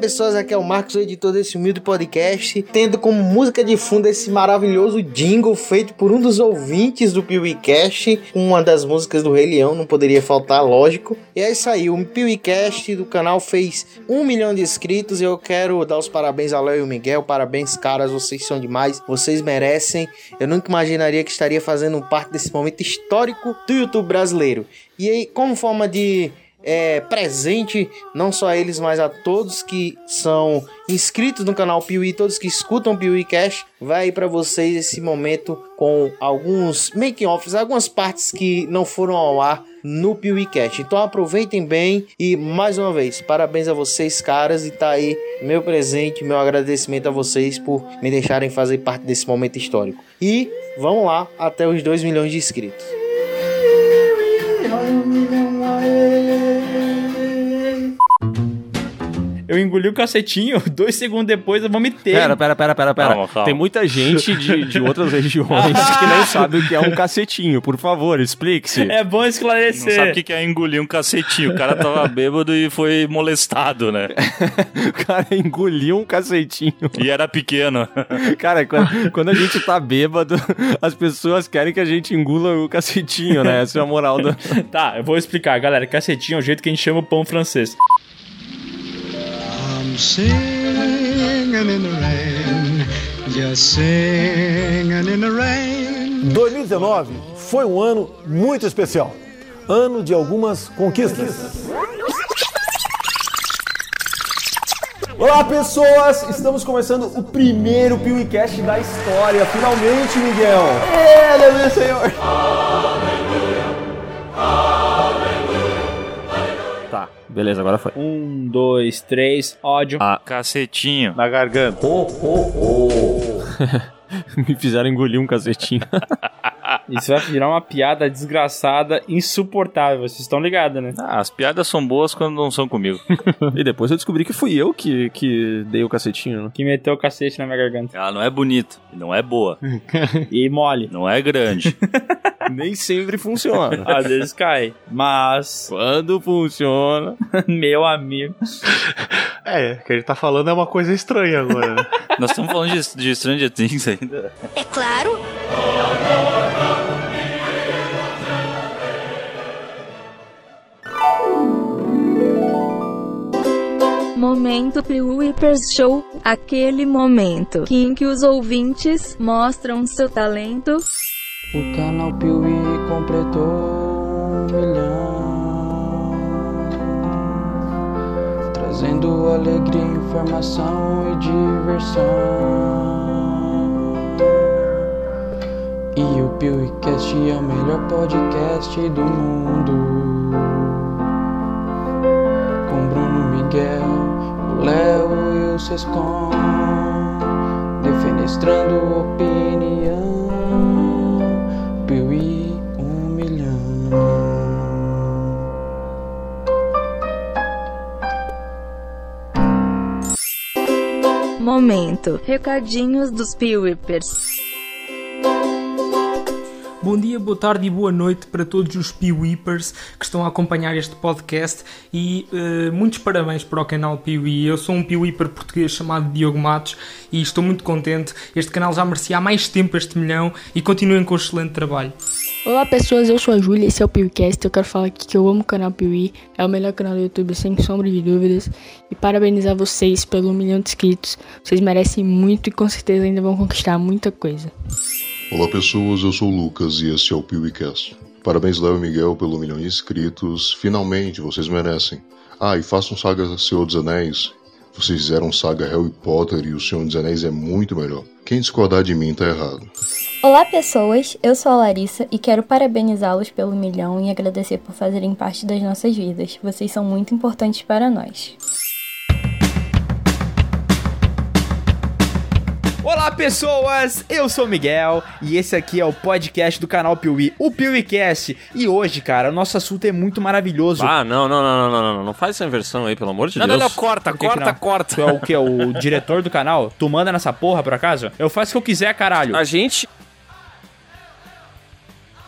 pessoas, aqui é o Marcos, o editor desse humilde podcast, tendo como música de fundo esse maravilhoso jingle feito por um dos ouvintes do PeeWeeCast, uma das músicas do Rei Leão, não poderia faltar, lógico. E é isso aí, o PeeWeeCast do canal fez um milhão de inscritos eu quero dar os parabéns a Léo e o Miguel, parabéns caras, vocês são demais, vocês merecem. Eu nunca imaginaria que estaria fazendo parte desse momento histórico do YouTube brasileiro. E aí, como forma de é, presente, não só a eles, mas a todos que são inscritos no canal Piuí, todos que escutam Piuí Cash, vai para vocês esse momento com alguns making-offs, algumas partes que não foram ao ar no Piuí Cash. Então aproveitem bem e mais uma vez, parabéns a vocês, caras, e tá aí meu presente, meu agradecimento a vocês por me deixarem fazer parte desse momento histórico. E vamos lá até os 2 milhões de inscritos. Eu engoli o cacetinho, dois segundos depois eu vomitei. Pera, pera, pera, pera, pera. Calma, calma. Tem muita gente de, de outras regiões que não sabe o que é um cacetinho. Por favor, explique-se. É bom Não esclarecer. sabe o que que é engolir um cacetinho. O cara tava bêbado e foi molestado, né? O cara engoliu um cacetinho. E era pequeno. Cara, quando, quando a gente tá bêbado, as pessoas querem que a gente engula o cacetinho, né? Essa é a moral do. Tá, eu vou explicar, galera. Cacetinho é o jeito que a gente chama o pão francês. I'm singing in the rain, just singing in the rain. 2019 foi um ano muito especial. Ano de algumas conquistas. Olá pessoas, estamos começando o primeiro PeeWeeCast da história, finalmente Miguel! É, aleluia Senhor! Tá, beleza, agora foi. Um, dois, três, ódio. Cacetinho. Na garganta. Me fizeram engolir um cacetinho. Isso vai virar uma piada desgraçada, insuportável. Vocês estão ligados, né? Ah, as piadas são boas quando não são comigo. e depois eu descobri que fui eu que, que dei o cacetinho, né? Que meteu o cacete na minha garganta. Ela não é bonita, não é boa, E mole. não é grande. Nem sempre funciona. Às vezes cai. Mas, Quando funciona. meu amigo. É, o que ele tá falando é uma coisa estranha agora, né? Nós estamos falando de, de Stranger Things ainda. É claro. Momento Pre-Whippers Show, aquele momento em que os ouvintes mostram seu talento. O canal Piuí completou um milhão, trazendo alegria, informação e diversão. E o PeeWeeCast é o melhor podcast do mundo. Miguel, o Léo e o Sescom, defenestrando opinião. Piuí, um milhão. Momento. Recadinhos dos P-Whippers. Bom dia, boa tarde e boa noite para todos os Peeweepers que estão a acompanhar este podcast e eh, muitos parabéns para o canal Peewee. Eu sou um Peeweeper português chamado Diogo Matos e estou muito contente. Este canal já merecia há mais tempo este milhão e continuem com o excelente trabalho. Olá pessoas, eu sou a Júlia, esse é o PewCast. Eu quero falar aqui que eu amo o canal Peewee, é o melhor canal do YouTube sem sombra de dúvidas. E parabenizar vocês pelo milhão de inscritos. Vocês merecem muito e com certeza ainda vão conquistar muita coisa. Olá pessoas, eu sou o Lucas e esse é o PeeWeeCast. Parabéns Léo e Miguel pelo milhão de inscritos, finalmente vocês merecem. Ah, e façam saga Senhor dos Anéis. Vocês fizeram saga Harry Potter e o Senhor dos Anéis é muito melhor. Quem discordar de mim tá errado. Olá, pessoas. Eu sou a Larissa e quero parabenizá-los pelo milhão e agradecer por fazerem parte das nossas vidas. Vocês são muito importantes para nós. Olá pessoas, eu sou o Miguel e esse aqui é o podcast do canal Piuí, o PeeWeeCast. E hoje, cara, o nosso assunto é muito maravilhoso. Ah, não, não, não, não, não, não, não faz essa inversão aí, pelo amor de Não, Deus. não, não, corta, que que corta, não? corta. Tu é o que? O diretor do canal? Tu manda nessa porra, por acaso? Eu faço o que eu quiser, caralho. A gente.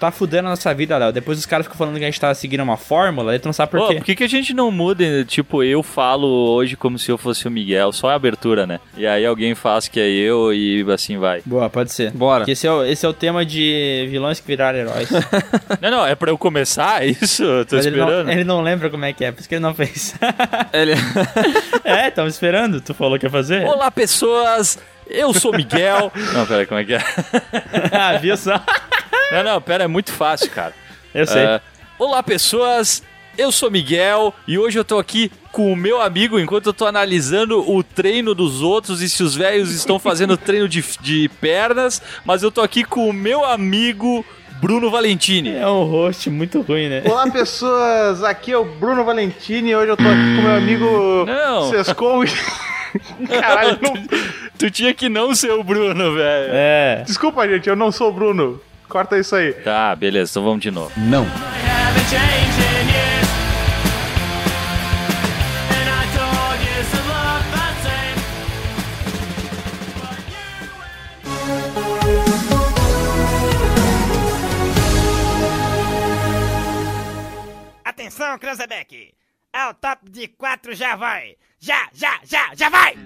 Tá fudendo a nossa vida, Léo. Depois os caras ficam falando que a gente tá seguindo uma fórmula, e tu não sabe por Pô, quê. por que, que a gente não muda? Tipo, eu falo hoje como se eu fosse o Miguel, só a abertura, né? E aí alguém faz que é eu e assim vai. Boa, pode ser. Bora. Esse, é o, esse é o tema de vilões que viraram heróis. Não, não, é pra eu começar isso? Eu Tô Mas ele esperando. não, ele não lembra como é que é, por isso que ele não fez. Ele... é, tava esperando, tu falou que ia fazer. Olá, pessoas! Eu sou Miguel. não, pera, como é que é? ah, viu só? Não, não, pera, é muito fácil, cara. Eu sei. Ah, Olá, pessoas! Eu sou Miguel e hoje eu tô aqui com o meu amigo enquanto eu tô analisando o treino dos outros e se os velhos estão fazendo treino de, de pernas, mas eu tô aqui com o meu amigo Bruno Valentini. É um host muito ruim, né? Olá, pessoas. Aqui é o Bruno Valentini e hoje eu tô aqui com meu amigo Não. Sescon. Caralho, não... Tu tinha que não ser o Bruno, velho. É. Desculpa, gente, eu não sou o Bruno. Corta isso aí. Tá, beleza, então vamos de novo. Não. Atenção, Cranzebeck! Ao top de quatro já vai! Já, já, já, já vai!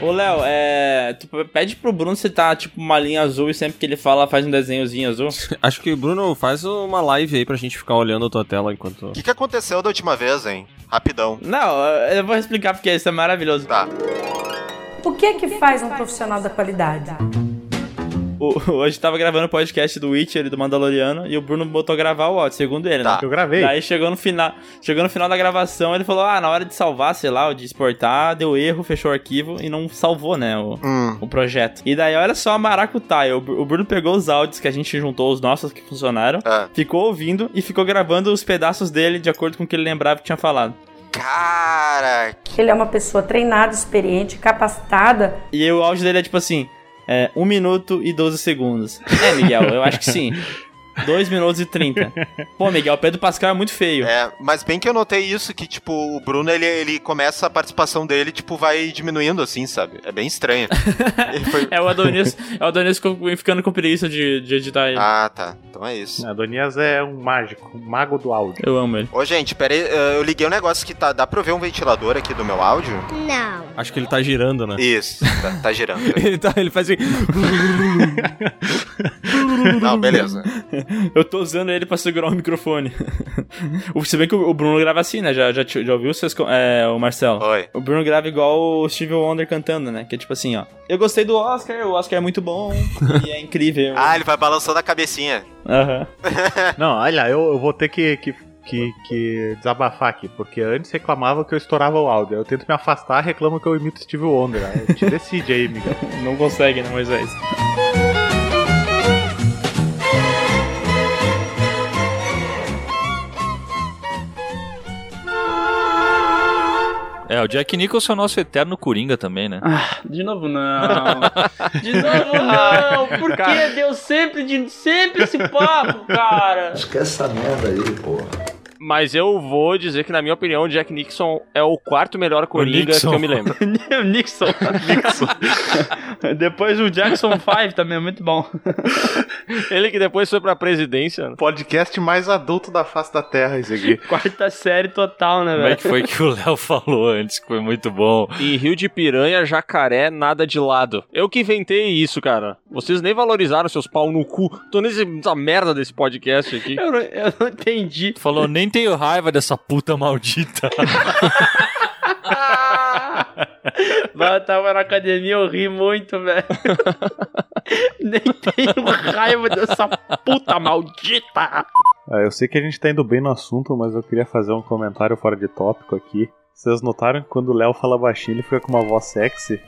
Ô, Léo, é. Tu pede pro Bruno se tá tipo uma linha azul e sempre que ele fala faz um desenhozinho azul. Acho que, Bruno, faz uma live aí pra gente ficar olhando a tua tela enquanto... O que, que aconteceu da última vez, hein? Rapidão. Não, eu vou explicar porque isso é maravilhoso. Tá. O que é que faz um profissional da qualidade? O- hoje tava gravando o podcast do Witcher e do Mandaloriano e o Bruno botou gravar o áudio, segundo ele, né? Eu gravei. Daí chegou no final, chegou no final da gravação, ele falou: "Ah, na hora de salvar, sei lá, ou de exportar, deu erro, fechou o arquivo e não salvou, né, o, Hum. o projeto". E daí olha só a maracutaia, o, o Bruno pegou os áudios que a gente juntou, os nossos que funcionaram, Ah. ficou ouvindo e ficou gravando os pedaços dele de acordo com o que ele lembrava que tinha falado. Cara, Ele é uma pessoa treinada, experiente, capacitada. E o áudio dele é tipo assim: é, 1 minuto e 12 segundos. É, Miguel, eu acho que sim. 2 minutos e 30. Pô, Miguel, o Pedro Pascal é muito feio. É, mas bem que eu notei isso, que, tipo, o Bruno, ele, ele começa a participação dele, tipo, vai diminuindo, assim, sabe? É bem estranho. Foi- É o Adonis, é o Adonis ficando com preguiça de, de editar ele. Ah, tá. Então é isso. Adonias é um mágico, um mago do áudio. Eu amo ele. Ô, gente, pera aí, eh, eu liguei um negócio que tá... Dá pra eu ver um ventilador aqui do meu áudio? Não. Acho que ele tá girando, né? Isso, tá, tá girando. ele, tá, ele faz assim... Não, beleza. Eu tô usando ele pra segurar o microfone. Se bem que o Bruno grava assim, né? Já, já, já ouviu vocês, é, o Marcelo? Oi. O Bruno grava igual o Steve Wonder cantando, né? Que é tipo assim, ó. Eu gostei do Oscar, o Oscar é muito bom e é incrível. Ah, ele vai balançando a cabecinha. Aham. Não, olha, eu, eu vou ter que, que, que, que desabafar aqui, porque antes reclamava que eu estourava o áudio. Eu tento me afastar, reclamo que eu imito Steve Wonder. Te decide aí, Miguel. Não consegue, né, Moisés? É, o Jack Nicholson é o nosso eterno Coringa também, né? Ah, de novo não. De novo não. Por que deu sempre, de, sempre esse papo, cara? Esquece essa merda aí, porra. Mas eu vou dizer que, na minha opinião, o Jack Nixon é o quarto melhor Coringa que eu me lembro. o Nixon. Nixon. Depois o Jackson 5 também é muito bom. Ele que depois foi pra presidência. né? Podcast mais adulto da face da Terra, esse aqui. Quarta série total, né, Como velho? é que foi que o Léo falou antes, que foi muito bom? E Rio de Piranha, Jacaré, nada de lado. Eu que inventei isso, cara. Vocês nem valorizaram seus pau no cu. Tô nesse- nessa merda desse podcast aqui. Eu não, eu não entendi. Falou, nem tenho raiva dessa puta maldita. Mas eu tava na academia, eu ri muito, velho. Nem tenho raiva dessa puta maldita. Ah, eu sei que a gente tá indo bem no assunto, mas eu queria fazer um comentário fora de tópico aqui. Vocês notaram que quando o Léo fala baixinho, ele fica com uma voz sexy?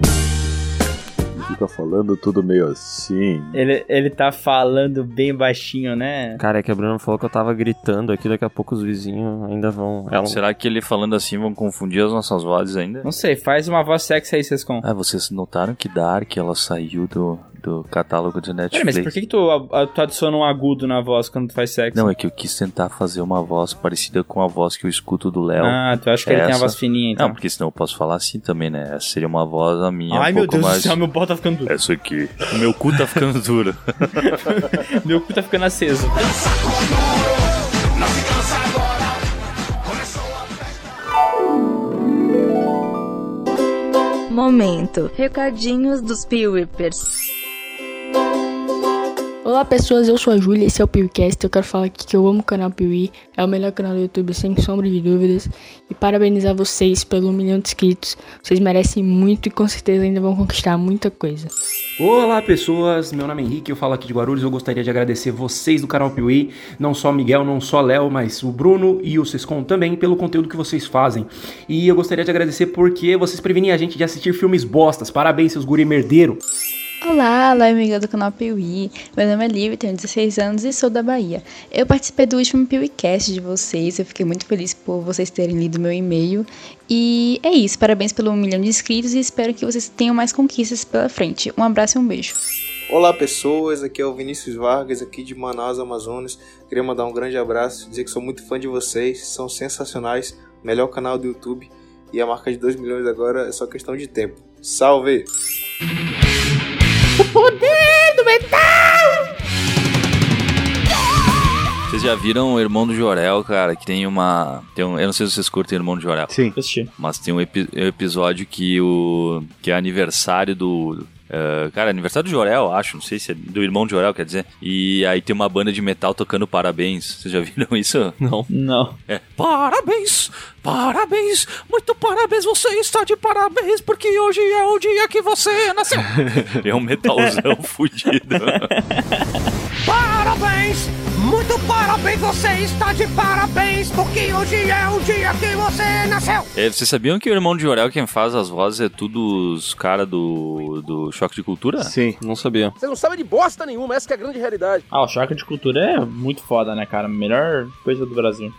Fica falando tudo meio assim. Ele, ele tá falando bem baixinho, né? Cara, é que a Bruna falou que eu tava gritando aqui, daqui a pouco os vizinhos ainda vão. Ela... Será que ele falando assim vão confundir as nossas vozes ainda? Não sei, faz uma voz sexy aí, Sescon. Ah, vocês notaram que Dark ela saiu do, do catálogo Pera, Netflix. mas por que, que tu, a- tu adiciona um agudo na voz quando tu faz sexo? Não, é que eu quis tentar fazer uma voz parecida com a voz que eu escuto do Léo. Ah, tu acha que ele tem a Essa- voz fininha, então? Não, porque senão eu posso falar assim também, né? Essa seria uma voz a minha Ai, um meu pouco Deus mais... do céu, meu pau tá ficando duro. Essa aqui. O meu cu tá ficando duro. meu cu tá ficando aceso. Momento. Recadinhos dos Pewipers. Olá pessoas, eu sou a Júlia, esse é o PewCast. Eu quero falar aqui que eu amo o canal Pewi, é o melhor canal do YouTube sem sombra de dúvidas. E parabenizar vocês pelo milhão de inscritos. Vocês merecem muito e com certeza ainda vão conquistar muita coisa. Olá pessoas, meu nome é Henrique, eu falo aqui de Guarulhos. Eu gostaria de agradecer vocês do canal Piuí, não só Miguel, não só Léo, mas o Bruno e o Sescon também pelo conteúdo que vocês fazem. E eu gostaria de agradecer porque vocês previnem a gente de assistir filmes bostas. Parabéns, seus guri merdeiro. Olá, olá amiga do canal Piuí. Meu nome é Lívia, tenho 16 anos e sou da Bahia. Eu participei do último Piuícast de vocês, eu fiquei muito feliz por vocês terem lido meu e-mail. E é isso, parabéns pelo um milhão de inscritos e espero que vocês tenham mais conquistas pela frente. Um abraço e um beijo. Olá pessoas, aqui é o Vinícius Vargas, aqui de Manaus, Amazonas. Queria mandar um grande abraço, dizer que sou muito fã de vocês, são sensacionais, melhor canal do YouTube e a marca de 2 milhões agora é só questão de tempo. Salve! Poder do metal! Vocês já viram o Irmão do Jorel, cara, que tem uma... Tem um, eu não sei se vocês curtem o Irmão do Jorel. Sim. Mas tem um epi- episódio que o... Que é aniversário do... eh, cara, aniversário do Jorel, acho, não sei se é do irmão de Jorel, quer dizer. E aí tem uma banda de metal tocando parabéns. Vocês já viram isso? Não. Não. É. Parabéns! Parabéns! Muito parabéns! Você está de parabéns porque hoje é o dia que você nasceu! É um metalzão fudido. Parabéns! Muito parabéns! Você está de parabéns porque hoje é o dia que você nasceu! É, vocês sabiam que o irmão de Jorel, quem faz as vozes, é tudo os caras do, do Choque de Cultura? Sim. Não sabia. Você não sabe de bosta nenhuma, essa que é a grande realidade. Ah, o choque de cultura é muito foda, né, cara? Melhor coisa do Brasil.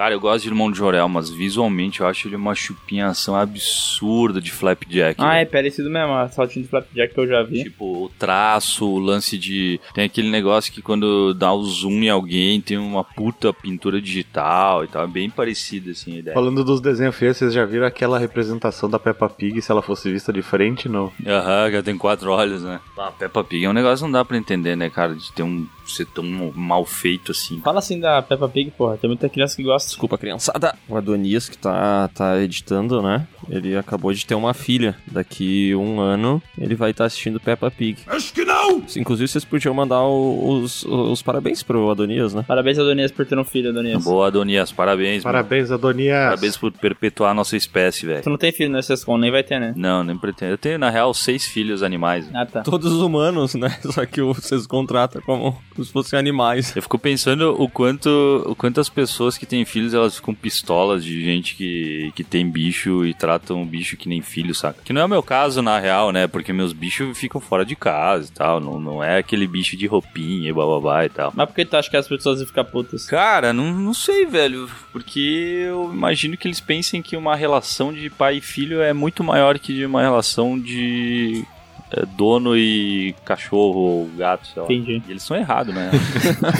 Cara, eu gosto de Irmão de Jorel, mas visualmente eu acho ele uma chupinhação absurda de Flapjack. Ah, velho. é parecido mesmo, a saltinho de Flapjack que eu já vi. Tipo, o traço, o lance de. Tem aquele negócio que quando dá o zoom em alguém tem uma puta pintura digital e tal. É bem parecido, assim, a ideia. Falando dos desenhos feios, vocês já viram aquela representação da Peppa Pig se ela fosse vista de frente? Não. Aham, que ela tem quatro olhos, né? Ah, Peppa Pig é um negócio que não dá pra entender, né, cara? De ter um. ser tão mal feito assim. Fala assim da Peppa Pig, porra. Tem muita criança que gosta. Desculpa, criançada. O Adonias, que tá, tá editando, né? Ele acabou de ter uma filha. Daqui um ano, ele vai estar assistindo Peppa Pig. Acho que não! Inclusive, vocês podiam mandar os, os parabéns pro Adonias, né? Parabéns, Adonias, por ter um filho, Adonias. Boa, Adonias, parabéns. mano. Parabéns, Adonias. Parabéns por perpetuar a nossa espécie, velho. Tu não tem filho nessa escola, nem vai ter, né? Não, nem pretendo. Eu tenho, na real, seis filhos animais. Ah, tá. Todos humanos, né? Só que vocês contratam como, como se fossem animais. Eu fico pensando o quanto, o quanto as pessoas que têm filhos, elas ficam pistolas de gente que, que tem bicho e tratam o bicho que nem filho, saca? Que não é o meu caso, na real, né? Porque meus bichos ficam fora de casa e tal. Não, não é aquele bicho de roupinha e bababá e tal. Mas por que tu acha que as pessoas vão ficar putas? Cara, não, não sei, velho. Porque eu imagino que eles pensem que uma relação de pai e filho é muito maior que de uma relação de é, dono e cachorro ou gato, sei lá. Entendi. E eles são errados, né?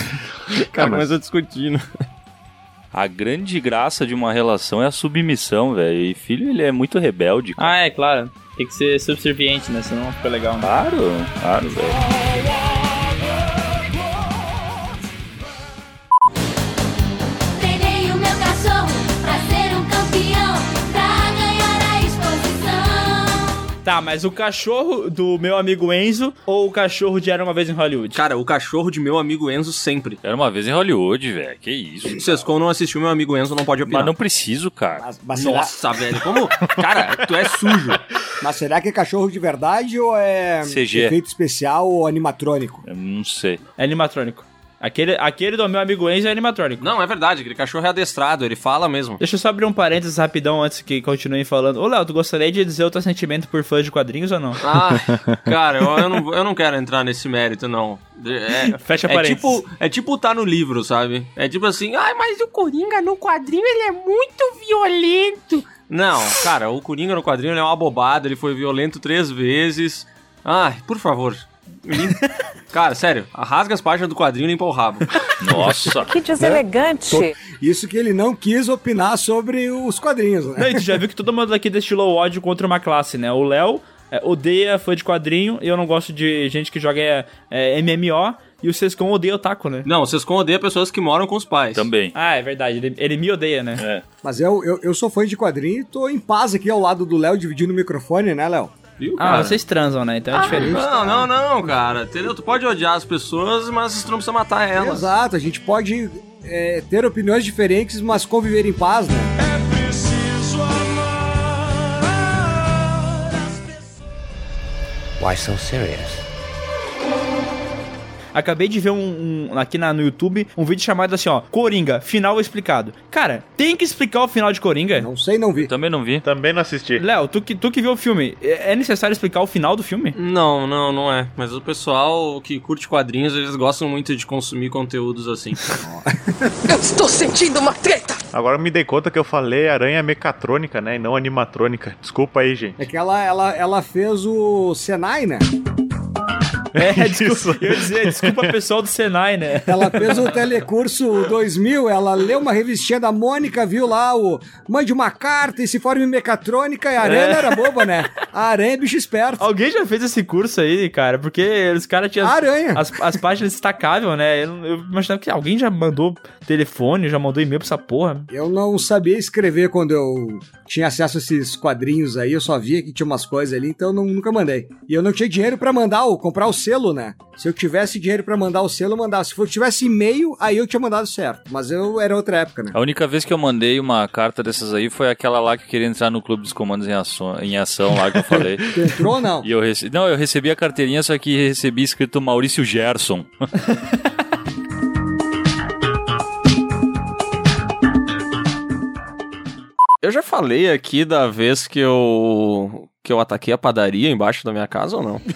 Cara, mas eu discutindo. A grande graça de uma relação é a submissão, velho. E filho, ele é muito rebelde. cara. Ah, é, claro. Tem que ser subserviente, né? Senão não fica legal. Né? Claro, claro, velho. Tá, mas o cachorro do meu amigo Enzo ou o cachorro de Era Uma Vez em Hollywood? Cara, o cachorro de meu amigo Enzo sempre. Era uma vez em Hollywood, velho. Que isso. O Sescon não assistiu meu amigo Enzo, não pode opinar. Mas não preciso, cara. Mas será- Nossa, velho, como... Cara, tu é sujo. Mas será que é cachorro de verdade ou é CG. efeito especial ou animatrônico? Eu não sei. É animatrônico. Aquele, aquele do meu amigo Enzo é animatrônico. Não, é verdade, aquele cachorro é adestrado, ele fala mesmo. Deixa eu só abrir um parênteses rapidão antes que continuem falando. Ô, Léo, tu gostaria de dizer o teu sentimento por fãs de quadrinhos ou não? Ah, cara, eu, eu não, eu não quero entrar nesse mérito, não. É, Fecha é parênteses. tipo, é tipo tá no livro, sabe? É tipo assim, ai, mas o Coringa no quadrinho ele é muito violento. Não, cara, o Coringa no quadrinho ele é uma bobada, ele foi violento três vezes. Ai, por favor. Cara, sério, rasga as páginas do quadrinho e limpa o rabo. Nossa. Que deselegante. Isso que ele não quis opinar sobre os quadrinhos, né? Não, tu já viu que todo mundo aqui destilou ódio contra uma classe, né? O Léo é, odeia fã de quadrinho e eu não gosto de gente que joga é, é, MMO. E o Sescon odeia o taco, né? Não, o Sescon odeia pessoas que moram com os pais. Também. Ah, é verdade. Ele, ele me odeia, né? É. Mas eu, eu, eu sou fã de quadrinho e tô em paz aqui ao lado do Léo, dividindo o microfone, né, Léo? Viu, Ah, vocês transam, né? Então é diferente. Não, não, não, cara. Entendeu? Tu pode odiar as pessoas, mas tu não precisa matar elas. Exato, a gente pode é, ter opiniões diferentes, mas conviver em paz, né? Why so serious? Acabei de ver um, um- aqui na, no YouTube um vídeo chamado assim, ó, Coringa, final explicado. Cara, tem que explicar o final de Coringa? Não sei, não vi. Também não vi. Também não assisti. Léo, tu que, tu que viu o filme, é é necessário explicar o final do filme? Não, não, não é. Mas o pessoal que curte quadrinhos, eles gostam muito de consumir conteúdos assim. Eu estou sentindo uma treta! Agora eu me dei conta que eu falei aranha mecatrônica, né? E não animatrônica. Desculpa aí, gente. É que ela, ela, ela fez o Senai, né? É, desculpa, eu ia dizer, desculpa pessoal do Senai, né? Ela fez o Telecurso 2000, ela leu uma revistinha da Mônica, viu lá o mande uma carta e se forme em mecatrônica, e a aranha É. não era boba, né? A aranha é bicho esperto. Alguém já fez esse curso aí, cara? Porque os caras tinham as, Aranha. as, as páginas destacáveis, né? Eu, eu imaginava que alguém já mandou telefone, já mandou e-mail pra essa porra. Eu não sabia escrever quando eu tinha acesso a esses quadrinhos aí, eu só via que tinha umas coisas ali, então eu não- nunca mandei. E eu não tinha dinheiro pra mandar o comprar o selo, né? Se eu tivesse dinheiro pra mandar o selo, eu mandava. Se eu tivesse e-mail, aí eu tinha mandado certo. Mas eu era outra época, né? A única vez que eu mandei uma carta dessas aí foi aquela lá que queria entrar no Clube dos Comandos em Ação, em ação lá que eu falei. Tu entrou ou não? E eu recebi, não, eu recebi a carteirinha, só que recebi escrito Maurício Gerson. Eu já falei aqui da vez que eu que eu ataquei a padaria embaixo da minha casa ou não?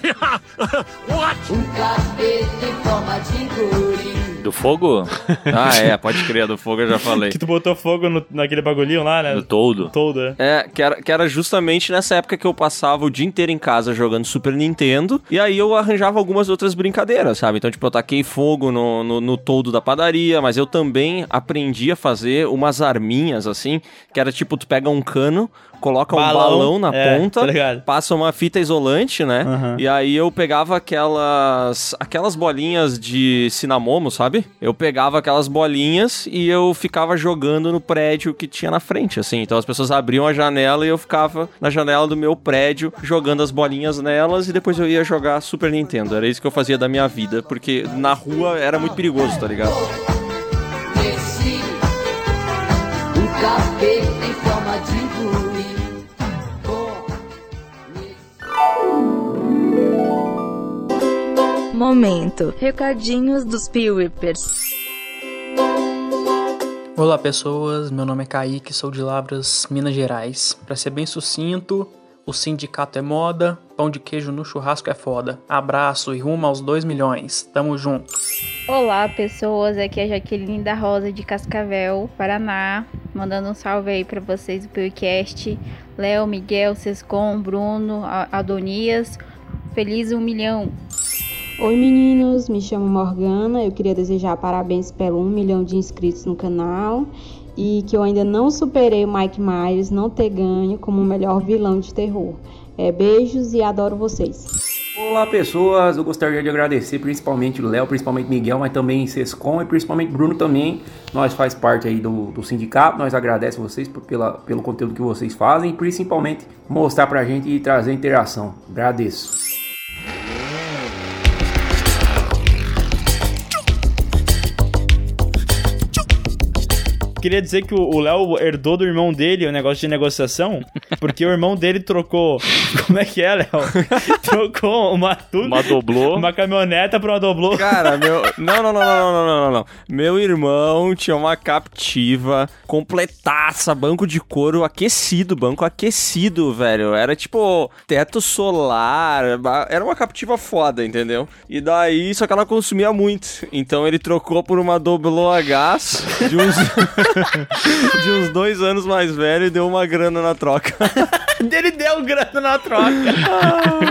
Um capeta em forma de guri. Do fogo? Ah, é, pode crer, do fogo eu já falei. Que tu botou fogo no- naquele bagulhinho lá, né? Do todo. Todo, é. É, que era, que era justamente nessa época que eu passava o dia inteiro em casa jogando Super Nintendo, e aí eu arranjava algumas outras brincadeiras, sabe? Então, tipo, eu taquei fogo no, no, no toldo da padaria, mas eu também aprendi a fazer umas arminhas, assim, que era tipo, tu pega um cano, coloca um Balão, balão na é, ponta, tá ligado. passa uma fita isolante, né? Aham. E aí eu pegava aquelas aquelas bolinhas de cinamomo, sabe? Eu pegava aquelas bolinhas e eu ficava jogando no prédio que tinha na frente, assim. Então as pessoas abriam a janela e eu ficava na janela do meu prédio jogando as bolinhas nelas e depois eu ia jogar Super Nintendo. Era isso que eu fazia da minha vida, porque na rua era muito perigoso, tá ligado? Desci. Momento. Recadinhos dos Peewipers. Olá pessoas, meu nome é Kaique, sou de Lavras, Minas Gerais. Pra ser bem sucinto, o sindicato é moda, pão de queijo no churrasco é foda. Abraço e rumo aos 2 milhões, tamo junto. Olá, pessoas. Aqui é a Jaqueline da Rosa de Cascavel, Paraná. Mandando um salve aí pra vocês do podcast. Léo, Miguel, Sescom, Bruno, Adonias. Feliz um milhão. Oi meninos, me chamo Morgana. Eu queria desejar parabéns pelo um milhão de inscritos no canal e que eu ainda não superei o Mike Myers não ter ganho como o melhor vilão de terror. É, beijos e adoro vocês. Olá pessoas, eu gostaria de agradecer principalmente o Léo, principalmente Miguel, mas também Sescom e principalmente Bruno também. Nós faz parte aí do, do sindicato, nós agradecemos vocês por, pela, pelo conteúdo que vocês fazem principalmente mostrar pra gente e trazer interação. Agradeço. queria dizer que o Léo herdou do irmão dele o negócio de negociação, porque o irmão dele trocou. Como é que é, Léo? trocou uma tudo, Uma doblô. Uma caminhoneta pra uma doblô. Cara, meu. Não, não, não, não, não, não, não, não. Meu irmão tinha uma captiva completaça, banco de couro aquecido, banco aquecido, velho. Era tipo teto solar. Era uma captiva foda, entendeu? E daí, só que ela consumia muito. Então ele trocou por uma doblô a gás de uns. de uns dois anos mais velho e deu uma grana na troca. Ele deu grana na troca.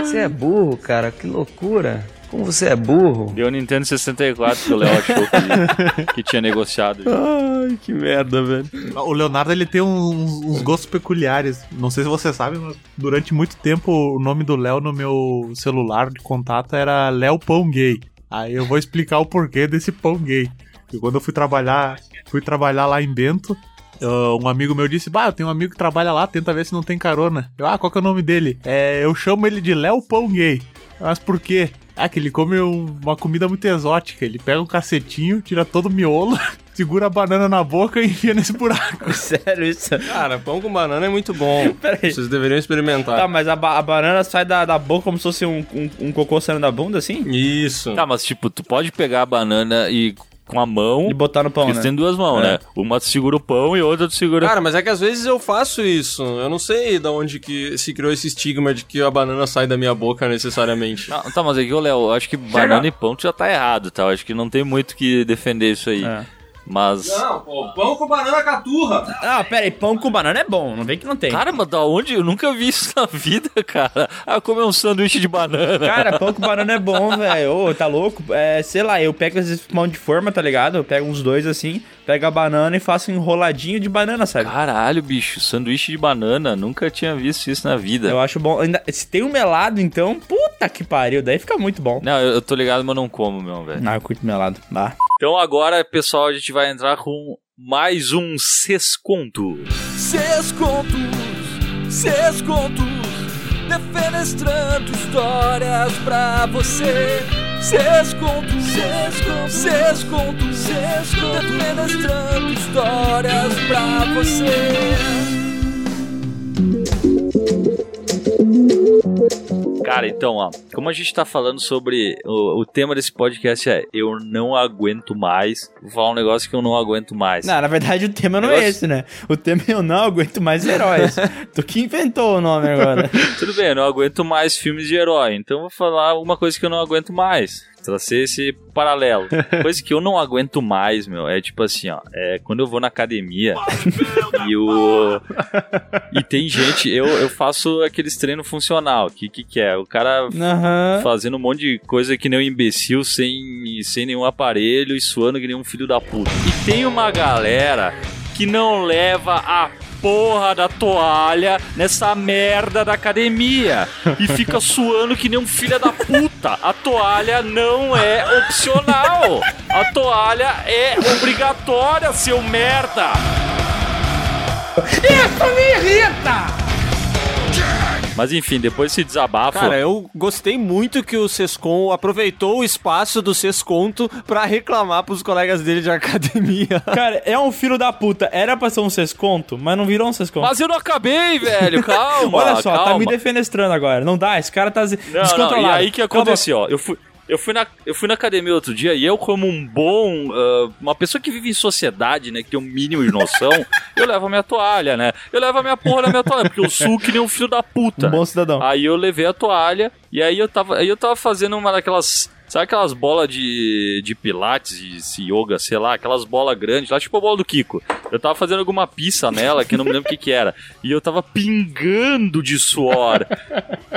Você é burro, cara, que loucura. Como você é burro. Deu Nintendo 64 que o Léo achou que, que tinha negociado. Ai, que merda, velho. O Leonardo ele tem uns, uns gostos peculiares. Não sei se você sabe, mas durante muito tempo o nome do Léo no meu celular de contato era Léo Pão Gay. Aí eu vou explicar o porquê desse pão gay. Porque quando eu fui trabalhar, fui trabalhar lá em Bento, uh, um amigo meu disse: Bah, eu tenho um amigo que trabalha lá, tenta ver se não tem carona. Eu, ah, qual que é o nome dele? É, eu chamo ele de Léo Pão Gay. Mas por quê? Ah, que ele come um- uma comida muito exótica. Ele pega um cacetinho, tira todo o miolo, segura a banana na boca e enfia nesse buraco. Sério isso? Cara, pão com banana é muito bom. Vocês deveriam experimentar. Tá, mas a, ba- a banana sai da, da boca como se fosse um, um, um cocô saindo da bunda, assim? Isso. Tá, mas tipo, tu pode pegar a banana e com a mão. E botar no pão, Porque né? tem duas mãos, É. né? Uma segura o pão e outra segura. Cara, mas é que às vezes eu faço isso. Eu não sei de onde que se criou esse estigma de que a banana sai da minha boca necessariamente. Não, tá, mas aqui, ô Léo, eu acho que banana e pão tu já tá errado, tá? Eu acho que não tem muito que defender isso aí. É. Mas. Não, pô, pão com banana caturra. Ah, pera aí, pão com banana é bom, não vem que não tem. Cara, mas da onde? Eu nunca vi isso na vida, cara. Ah, comer um sanduíche de banana. Cara, pão com banana é bom, velho. Ô, tá louco? É, sei lá, eu pego esses pão de forma, tá ligado? Eu pego uns dois assim, pego a banana e faço um enroladinho de banana, sabe? Caralho, bicho, sanduíche de banana. Nunca tinha visto isso na vida. Eu acho bom. Ainda, se tem um melado, então, puta que pariu, daí fica muito bom. Não, eu, eu tô ligado, mas não como, meu, velho. Não, eu curto melado. Bah. Então agora, pessoal, a gente vai entrar com mais um Sesconto. Seus contos, defenestrando histórias pra você. Seus contos, seus contos, seus contos, seus contos, defenestrando histórias pra você. Cara, então, ó, como a gente tá falando sobre. O, o tema desse podcast é Eu não aguento mais. Vou falar um negócio que eu não aguento mais. Não, na verdade o tema não é Negócio- esse, né? O tema é eu não aguento mais heróis. tu que inventou o nome agora. Tudo bem, eu não aguento mais filmes de herói. Então vou falar uma coisa que eu não aguento mais. Trazer esse paralelo. Coisa que eu não aguento mais, meu, é tipo assim, ó. É quando eu vou na academia e o. E tem gente, eu, eu faço aqueles treinos funcional. Que que, que é? O cara Aham. fazendo um monte de coisa que nem um imbecil, sem, sem nenhum aparelho e suando que nem um filho da puta. E tem uma galera que não leva a porra da toalha nessa merda da academia e fica suando que nem um filho da puta. A toalha não é opcional. A toalha é obrigatória, seu merda. Isso me irrita! Mas enfim, depois desse desabafo. Cara, eu gostei muito que o Sescon aproveitou o espaço do Sesconto pra reclamar pros colegas dele de academia. Cara, é um filho da puta. Era pra ser um sesconto, mas não virou um sesconto. Mas eu não acabei, velho. Calma. Olha só, tá calma. me defenestrando agora. Não dá, esse cara tá Não, descontrolado. não, e aí que aconteceu, ó. Eu fui, eu, fui na, eu fui na academia outro dia e eu, como um bom. ah, uma pessoa que vive em sociedade, né? Que tem um mínimo de noção, eu levo a minha toalha, né? Eu levo a minha porra da minha toalha, porque eu suo que nem um filho da puta. Um bom cidadão. Aí eu levei a toalha e aí eu tava, aí eu tava fazendo uma daquelas. Sabe aquelas bolas de, de pilates, de yoga, sei lá, aquelas bolas grandes, lá tipo a bola do Kiko. Eu tava fazendo alguma pista nela, que eu não me lembro o que que era. E eu tava pingando de suor.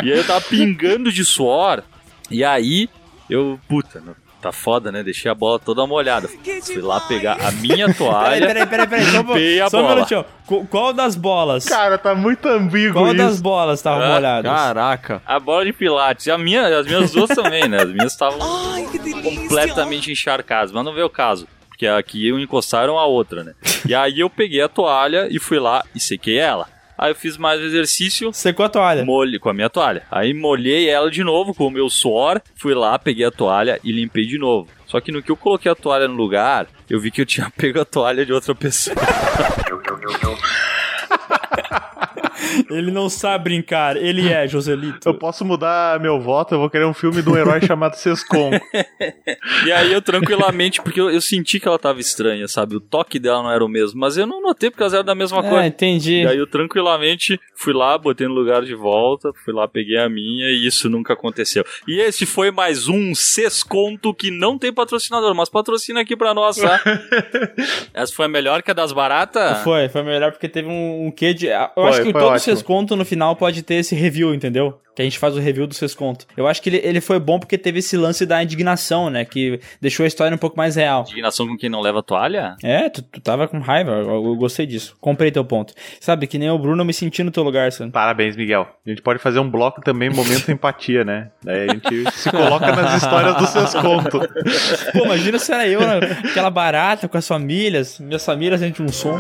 E aí eu tava pingando de suor. E aí eu, puta, não- tá foda, né? Deixei a bola toda molhada. Fui lá pegar a minha toalha. Peraí, peraí, peraí, peraí. Só, um- limpei a só um bola. minutinho. Qu- Qual das bolas? Cara, tá muito ambíguo Qual isso. das bolas estavam Ah, molhadas? Caraca. A bola de pilates. E a minha, as minhas duas também, né? As minhas estavam completamente encharcadas, mas não veio o caso. Porque aqui eu encostaram a outra, né? E aí eu peguei a toalha e fui lá e sequei ela. Aí eu fiz mais um exercício. Secou a toalha? Molhe, com a minha toalha. Aí molhei ela de novo com o meu suor. Fui lá, peguei a toalha e limpei de novo. Só que no que eu coloquei a toalha no lugar, eu vi que eu tinha pego a toalha de outra pessoa. Ele não sabe brincar, ele é Joselito. Eu posso mudar meu voto, eu vou querer um filme de um herói chamado Sescon. E aí eu tranquilamente, porque eu, eu senti que ela tava estranha, sabe? O toque dela não era o mesmo, mas eu não notei porque elas eram da mesma Ah, cor. entendi. E aí eu tranquilamente fui lá, botei no lugar de volta, fui lá, peguei a minha e isso nunca aconteceu. E esse foi mais um Sesconto que não tem patrocinador, mas patrocina aqui pra nós, tá? Essa foi a melhor que a das baratas? Foi, foi melhor porque teve um, um quê de. Eu Foi, acho que foi todo ótimo. Sesconto no final pode ter esse review, entendeu? Que a gente faz o review do Sesconto. Eu acho que ele, ele foi bom porque teve esse lance da indignação, né? Que deixou a história um pouco mais real. Indignação com quem não leva toalha? É, tu, tu tava com raiva, eu, eu gostei disso. Comprei teu ponto. Sabe, que nem o Bruno, me senti no teu lugar, Sam. Parabéns, Miguel. A gente pode fazer um bloco também, momento empatia, né? Daí a gente se coloca nas histórias dos seus contos. Pô, imagina se era eu, né? aquela barata com as famílias, minhas famílias gente um som.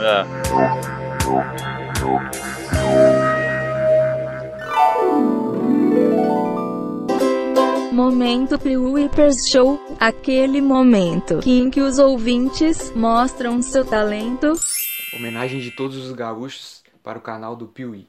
Momento Pre-Whippers Show, aquele momento em que os ouvintes mostram seu talento. Homenagem de todos os gaúchos para o canal do Piuí.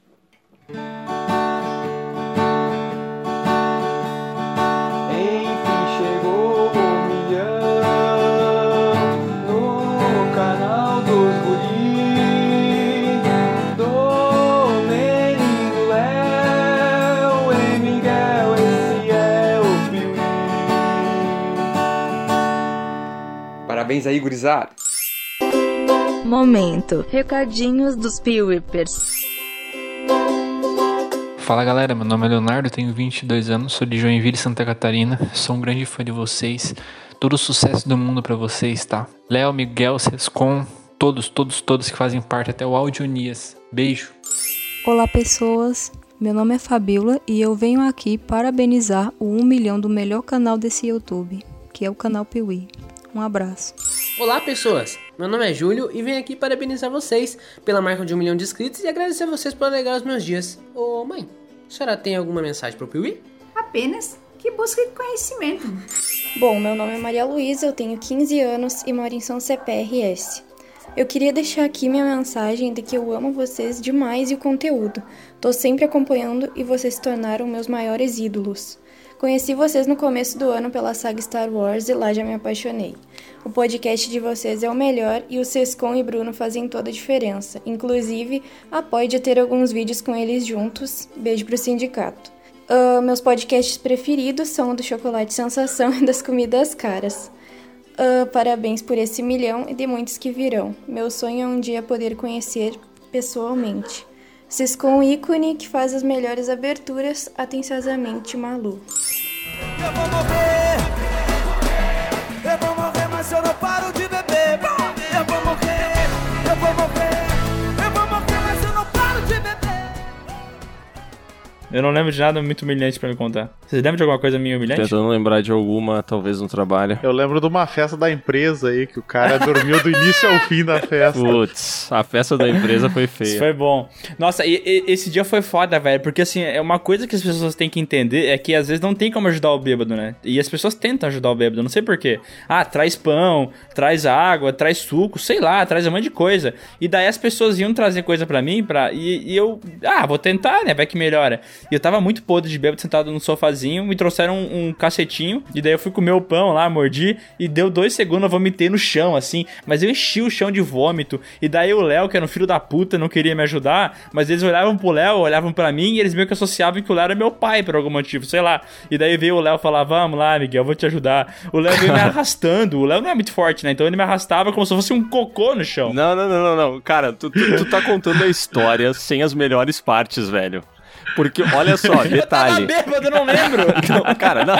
Parabéns aí, gurizada. Momento. Recadinhos dos P-Whippers. Fala galera, meu nome é Leonardo, tenho 22 anos, sou de Joinville, Santa Catarina. Sou um grande fã de vocês. Todo o sucesso do mundo pra vocês, tá? Léo, Miguel, Sescom, todos, todos, todos que fazem parte, até o Audionias. Beijo. Olá pessoas, meu nome é Fabiola e eu venho aqui parabenizar o 1 milhão do melhor canal desse YouTube, que é o canal Piuí. Um abraço. Olá pessoas, meu nome é Júlio e venho aqui parabenizar vocês pela marca de um milhão de inscritos e agradecer a vocês por alegrar os meus dias. Ô mãe, a senhora tem alguma mensagem pro Piuí? Apenas que busque conhecimento. Bom, meu nome é Maria Luísa, eu tenho 15 anos e moro em São CPRS. Eu queria deixar aqui minha mensagem de que eu amo vocês demais e o conteúdo. Tô sempre acompanhando e vocês se tornaram meus maiores ídolos. Conheci vocês no começo do ano pela saga Star Wars e lá já me apaixonei. O podcast de vocês é o melhor e o Sescon e Bruno fazem toda a diferença. Inclusive, apoio de ter alguns vídeos com eles juntos. Beijo pro sindicato. Ah, meus podcasts preferidos são o do Chocolate Sensação e das Comidas Caras. Ah, parabéns por esse milhão e de muitos que virão. Meu sonho é um dia poder conhecer pessoalmente. Sescon ícone que faz as melhores aberturas, atenciosamente Malu. Eu vou morrer, eu vou morrer, mas eu não Eu não lembro de nada muito humilhante pra me contar. Vocês lembram de alguma coisa minha humilhante? Tentando lembrar de alguma, talvez no trabalho. Eu lembro de uma festa da empresa aí, que o cara dormiu do início ao fim da festa. Putz, a festa da empresa foi feia. Isso foi bom. Nossa, e, e- esse dia foi foda, velho. Porque assim, é uma coisa que as pessoas têm que entender é que às vezes não tem como ajudar o bêbado, né? E as pessoas tentam ajudar o bêbado, não sei porquê. Ah, traz pão, traz água, traz suco, sei lá, traz um monte de coisa. E daí as pessoas iam trazer coisa pra mim, pra, e, e eu, ah, vou tentar, né? Vai que melhora. E eu tava muito podre de bêbado, sentado no sofazinho, me trouxeram um, um cacetinho, e daí eu fui comer o pão lá, mordi, e deu dois segundos eu vomitei no chão, assim. Mas eu enchi o chão de vômito. E daí o Léo, que era um filho da puta, não queria me ajudar, mas eles olhavam pro Léo, olhavam pra mim, e eles meio que associavam que o Léo era meu pai, por algum motivo, sei lá. E daí veio o Léo falar, vamos lá, Miguel, eu vou te ajudar. O Léo veio me arrastando, o Léo não é muito forte, né? Então ele me arrastava como se fosse um cocô no chão. Não, não, não, não, não. Cara, tu, tu, tu tá contando a história sem as melhores partes, velho. Porque, olha só, detalhe. bêbado, eu não lembro. Não, cara, não.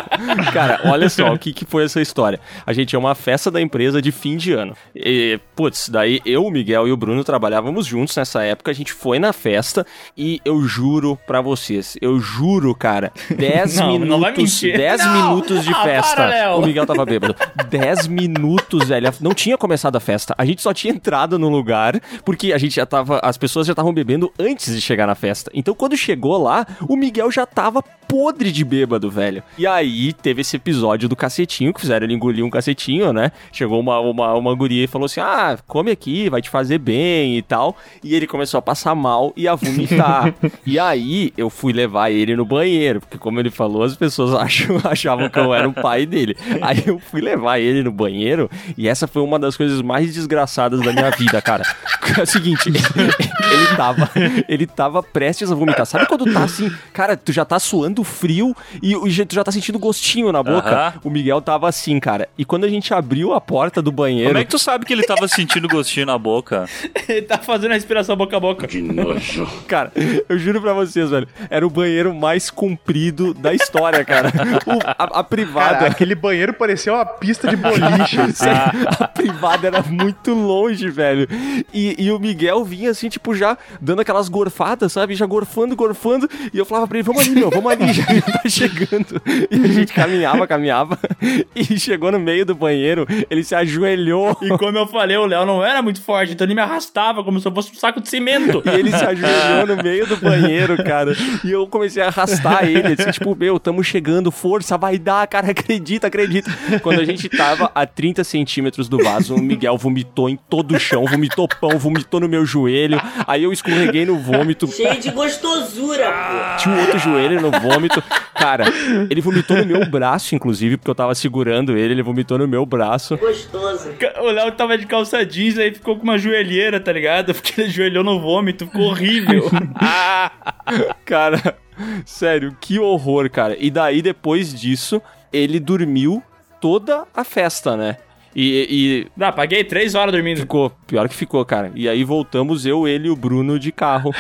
Cara, olha só o que, que foi essa história. A gente é uma festa da empresa de fim de ano. E, putz, daí eu, o Miguel e o Bruno trabalhávamos juntos nessa época. A gente foi na festa e eu juro pra vocês, eu juro, cara, 10 Não, não vai minutos, mentir. 10 Não! minutos de Ah, festa. para, Léo. o Miguel tava bêbado. 10 minutos, velho. Não tinha começado a festa. A gente só tinha entrado no lugar porque a gente já tava. As pessoas já estavam bebendo antes de chegar na festa. Então quando chegou lá, o Miguel já tava podre de bêbado, velho. E aí teve esse episódio do cacetinho, que fizeram ele engolir um cacetinho, né? Chegou uma, uma, uma guria e falou assim: Ah, come aqui, vai te fazer bem e tal. E ele começou a passar mal e a vomitar. e aí eu fui levar ele no banheiro, porque como ele falou, as pessoas acham, achavam que eu era o pai dele. Aí eu fui levar ele no banheiro e essa foi uma das coisas mais desgraçadas da minha vida, cara. É o seguinte, ele tava, ele tava prestes a vomitar. Sabe quando tá assim, cara, tu já tá suando frio e o- tu já tá sentindo gostinho na boca? O Miguel tava assim, cara. E quando a gente abriu a porta do banheiro. Como é que tu sabe que ele tava sentindo gostinho na boca? Ele tá fazendo a respiração boca a boca. Que nojo. Cara, eu juro pra vocês, velho. Era o banheiro mais comprido da história, cara. O- a, a privada. Cara, aquele banheiro parecia uma pista de boliche. assim. A privada era muito longe, velho. E, e o Miguel vinha assim, tipo, já dando aquelas gorfadas, sabe? Já gorfando, gorfando. E eu falava pra ele, vamos ali, meu, vamos ali, já tá chegando. E a gente caminhava, caminhava. E chegou no meio do banheiro, ele se ajoelhou. E como eu falei, o Léo não era muito forte, então ele me arrastava como se eu fosse um saco de cimento. E ele se ajoelhou no meio do banheiro, cara. E eu comecei a arrastar ele, assim, tipo, meu, tamo chegando, força, vai dar, cara, acredita, acredita. Quando a gente tava a 30 centímetros do vaso, o Miguel vomitou em todo o chão, vomitou pão, vomitou no meu joelho. Aí eu escorreguei no vômito. Cheio de gostosura, pô. Tinha um outro joelho no vômito. Cara, ele vomitou no meu braço, inclusive, porque eu tava segurando ele, ele vomitou no meu braço. Gostoso. O Léo tava de calça jeans, aí ficou com uma joelheira, tá ligado? Porque ele ajoelhou no vômito, ficou horrível. Cara, sério, que horror, cara. E daí, depois disso, ele dormiu toda a festa, né? E. e... Ah, paguei três horas dormindo. Ficou, pior que ficou, cara. E aí voltamos eu, ele e o Bruno de carro.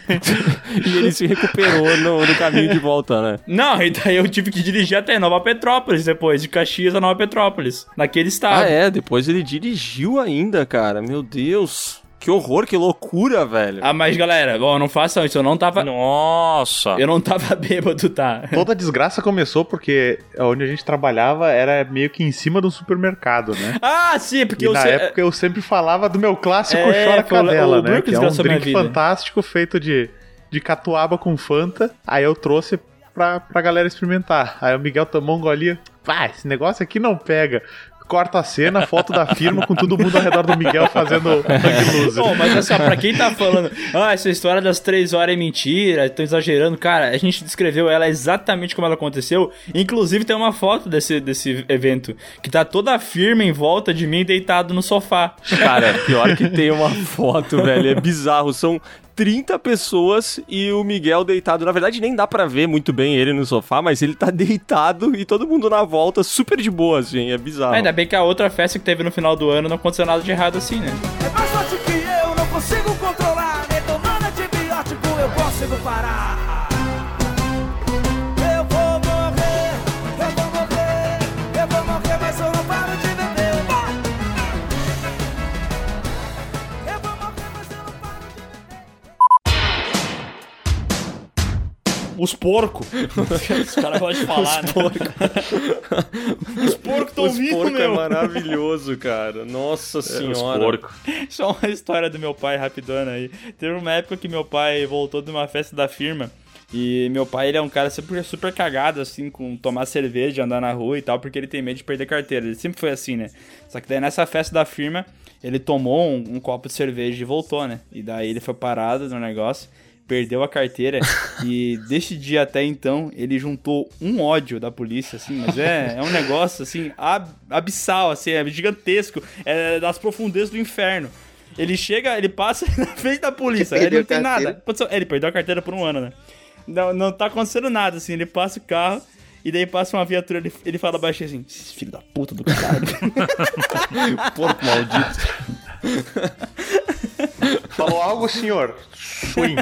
e ele se recuperou no, no caminho de volta, né? Não, e daí eu tive que dirigir até Nova Petrópolis depois, de Caxias a Nova Petrópolis, naquele estado. Ah, é, depois ele dirigiu ainda, cara. Meu Deus. Que horror, que loucura, velho. Ah, mas galera, bom, não façam isso, eu não tava. Nossa! Eu não tava bêbado, tá? Toda a desgraça começou porque onde a gente trabalhava era meio que em cima de um supermercado, né? Ah, sim, porque E eu na sei- época eu sempre falava do meu clássico É, Chora o- Cadela, o né? Que é um drink fantástico feito de, de catuaba com Fanta. Aí eu trouxe pra, pra galera experimentar. Aí o Miguel tomou um golinho. Pá, esse negócio aqui não pega. Corta a cena, foto da firma com todo mundo ao redor do Miguel fazendo Hang Loser. Bom, mas assim, ó, pra quem tá falando, ah, essa história das três horas é mentira, estão exagerando, cara, a gente descreveu ela exatamente como ela aconteceu. Inclusive tem uma foto desse, desse evento, que tá toda a firma em volta de mim deitado no sofá. Cara, pior que tem uma foto, velho. É bizarro. São 30 pessoas e o Miguel deitado. Na verdade, nem dá pra ver muito bem ele no sofá, mas ele tá deitado e todo mundo na volta, super de boa, assim. É bizarro. Ainda bem que a outra festa que teve no final do ano não aconteceu nada de errado assim, né? É mais forte que eu, não consigo controlar. Nem tomando antibiótico eu consigo parar. Os porcos. Os caras gostam de falar, Os né? Os porcos tão Os vivos, porco é meu. maravilhoso, cara. Nossa senhora. Só uma história do meu pai rapidona aí. Teve uma época que meu pai voltou de uma festa da firma. E meu pai, ele é um cara super, super cagado, assim, com tomar cerveja, andar na rua e tal, porque ele tem medo de perder carteira. Ele sempre foi assim, né? Só que daí nessa festa da firma, ele tomou um, um copo de cerveja e voltou, né? E daí ele foi parado no negócio, perdeu a carteira. e desse dia até então, ele juntou um ódio da polícia, assim, mas é, é um negócio, assim, ab- abissal, assim, é gigantesco. É das profundezas do inferno. Ele chega, ele passa na frente da polícia, ele Perdeu não tem nada. É, Ele perdeu a carteira por um ano, né? Não, não tá acontecendo nada, assim. Ele passa o carro e daí passa uma viatura, ele, ele fala baixinho assim: "Esses filho da puta do caralho. Porco maldito. Falou algo, senhor? Swing.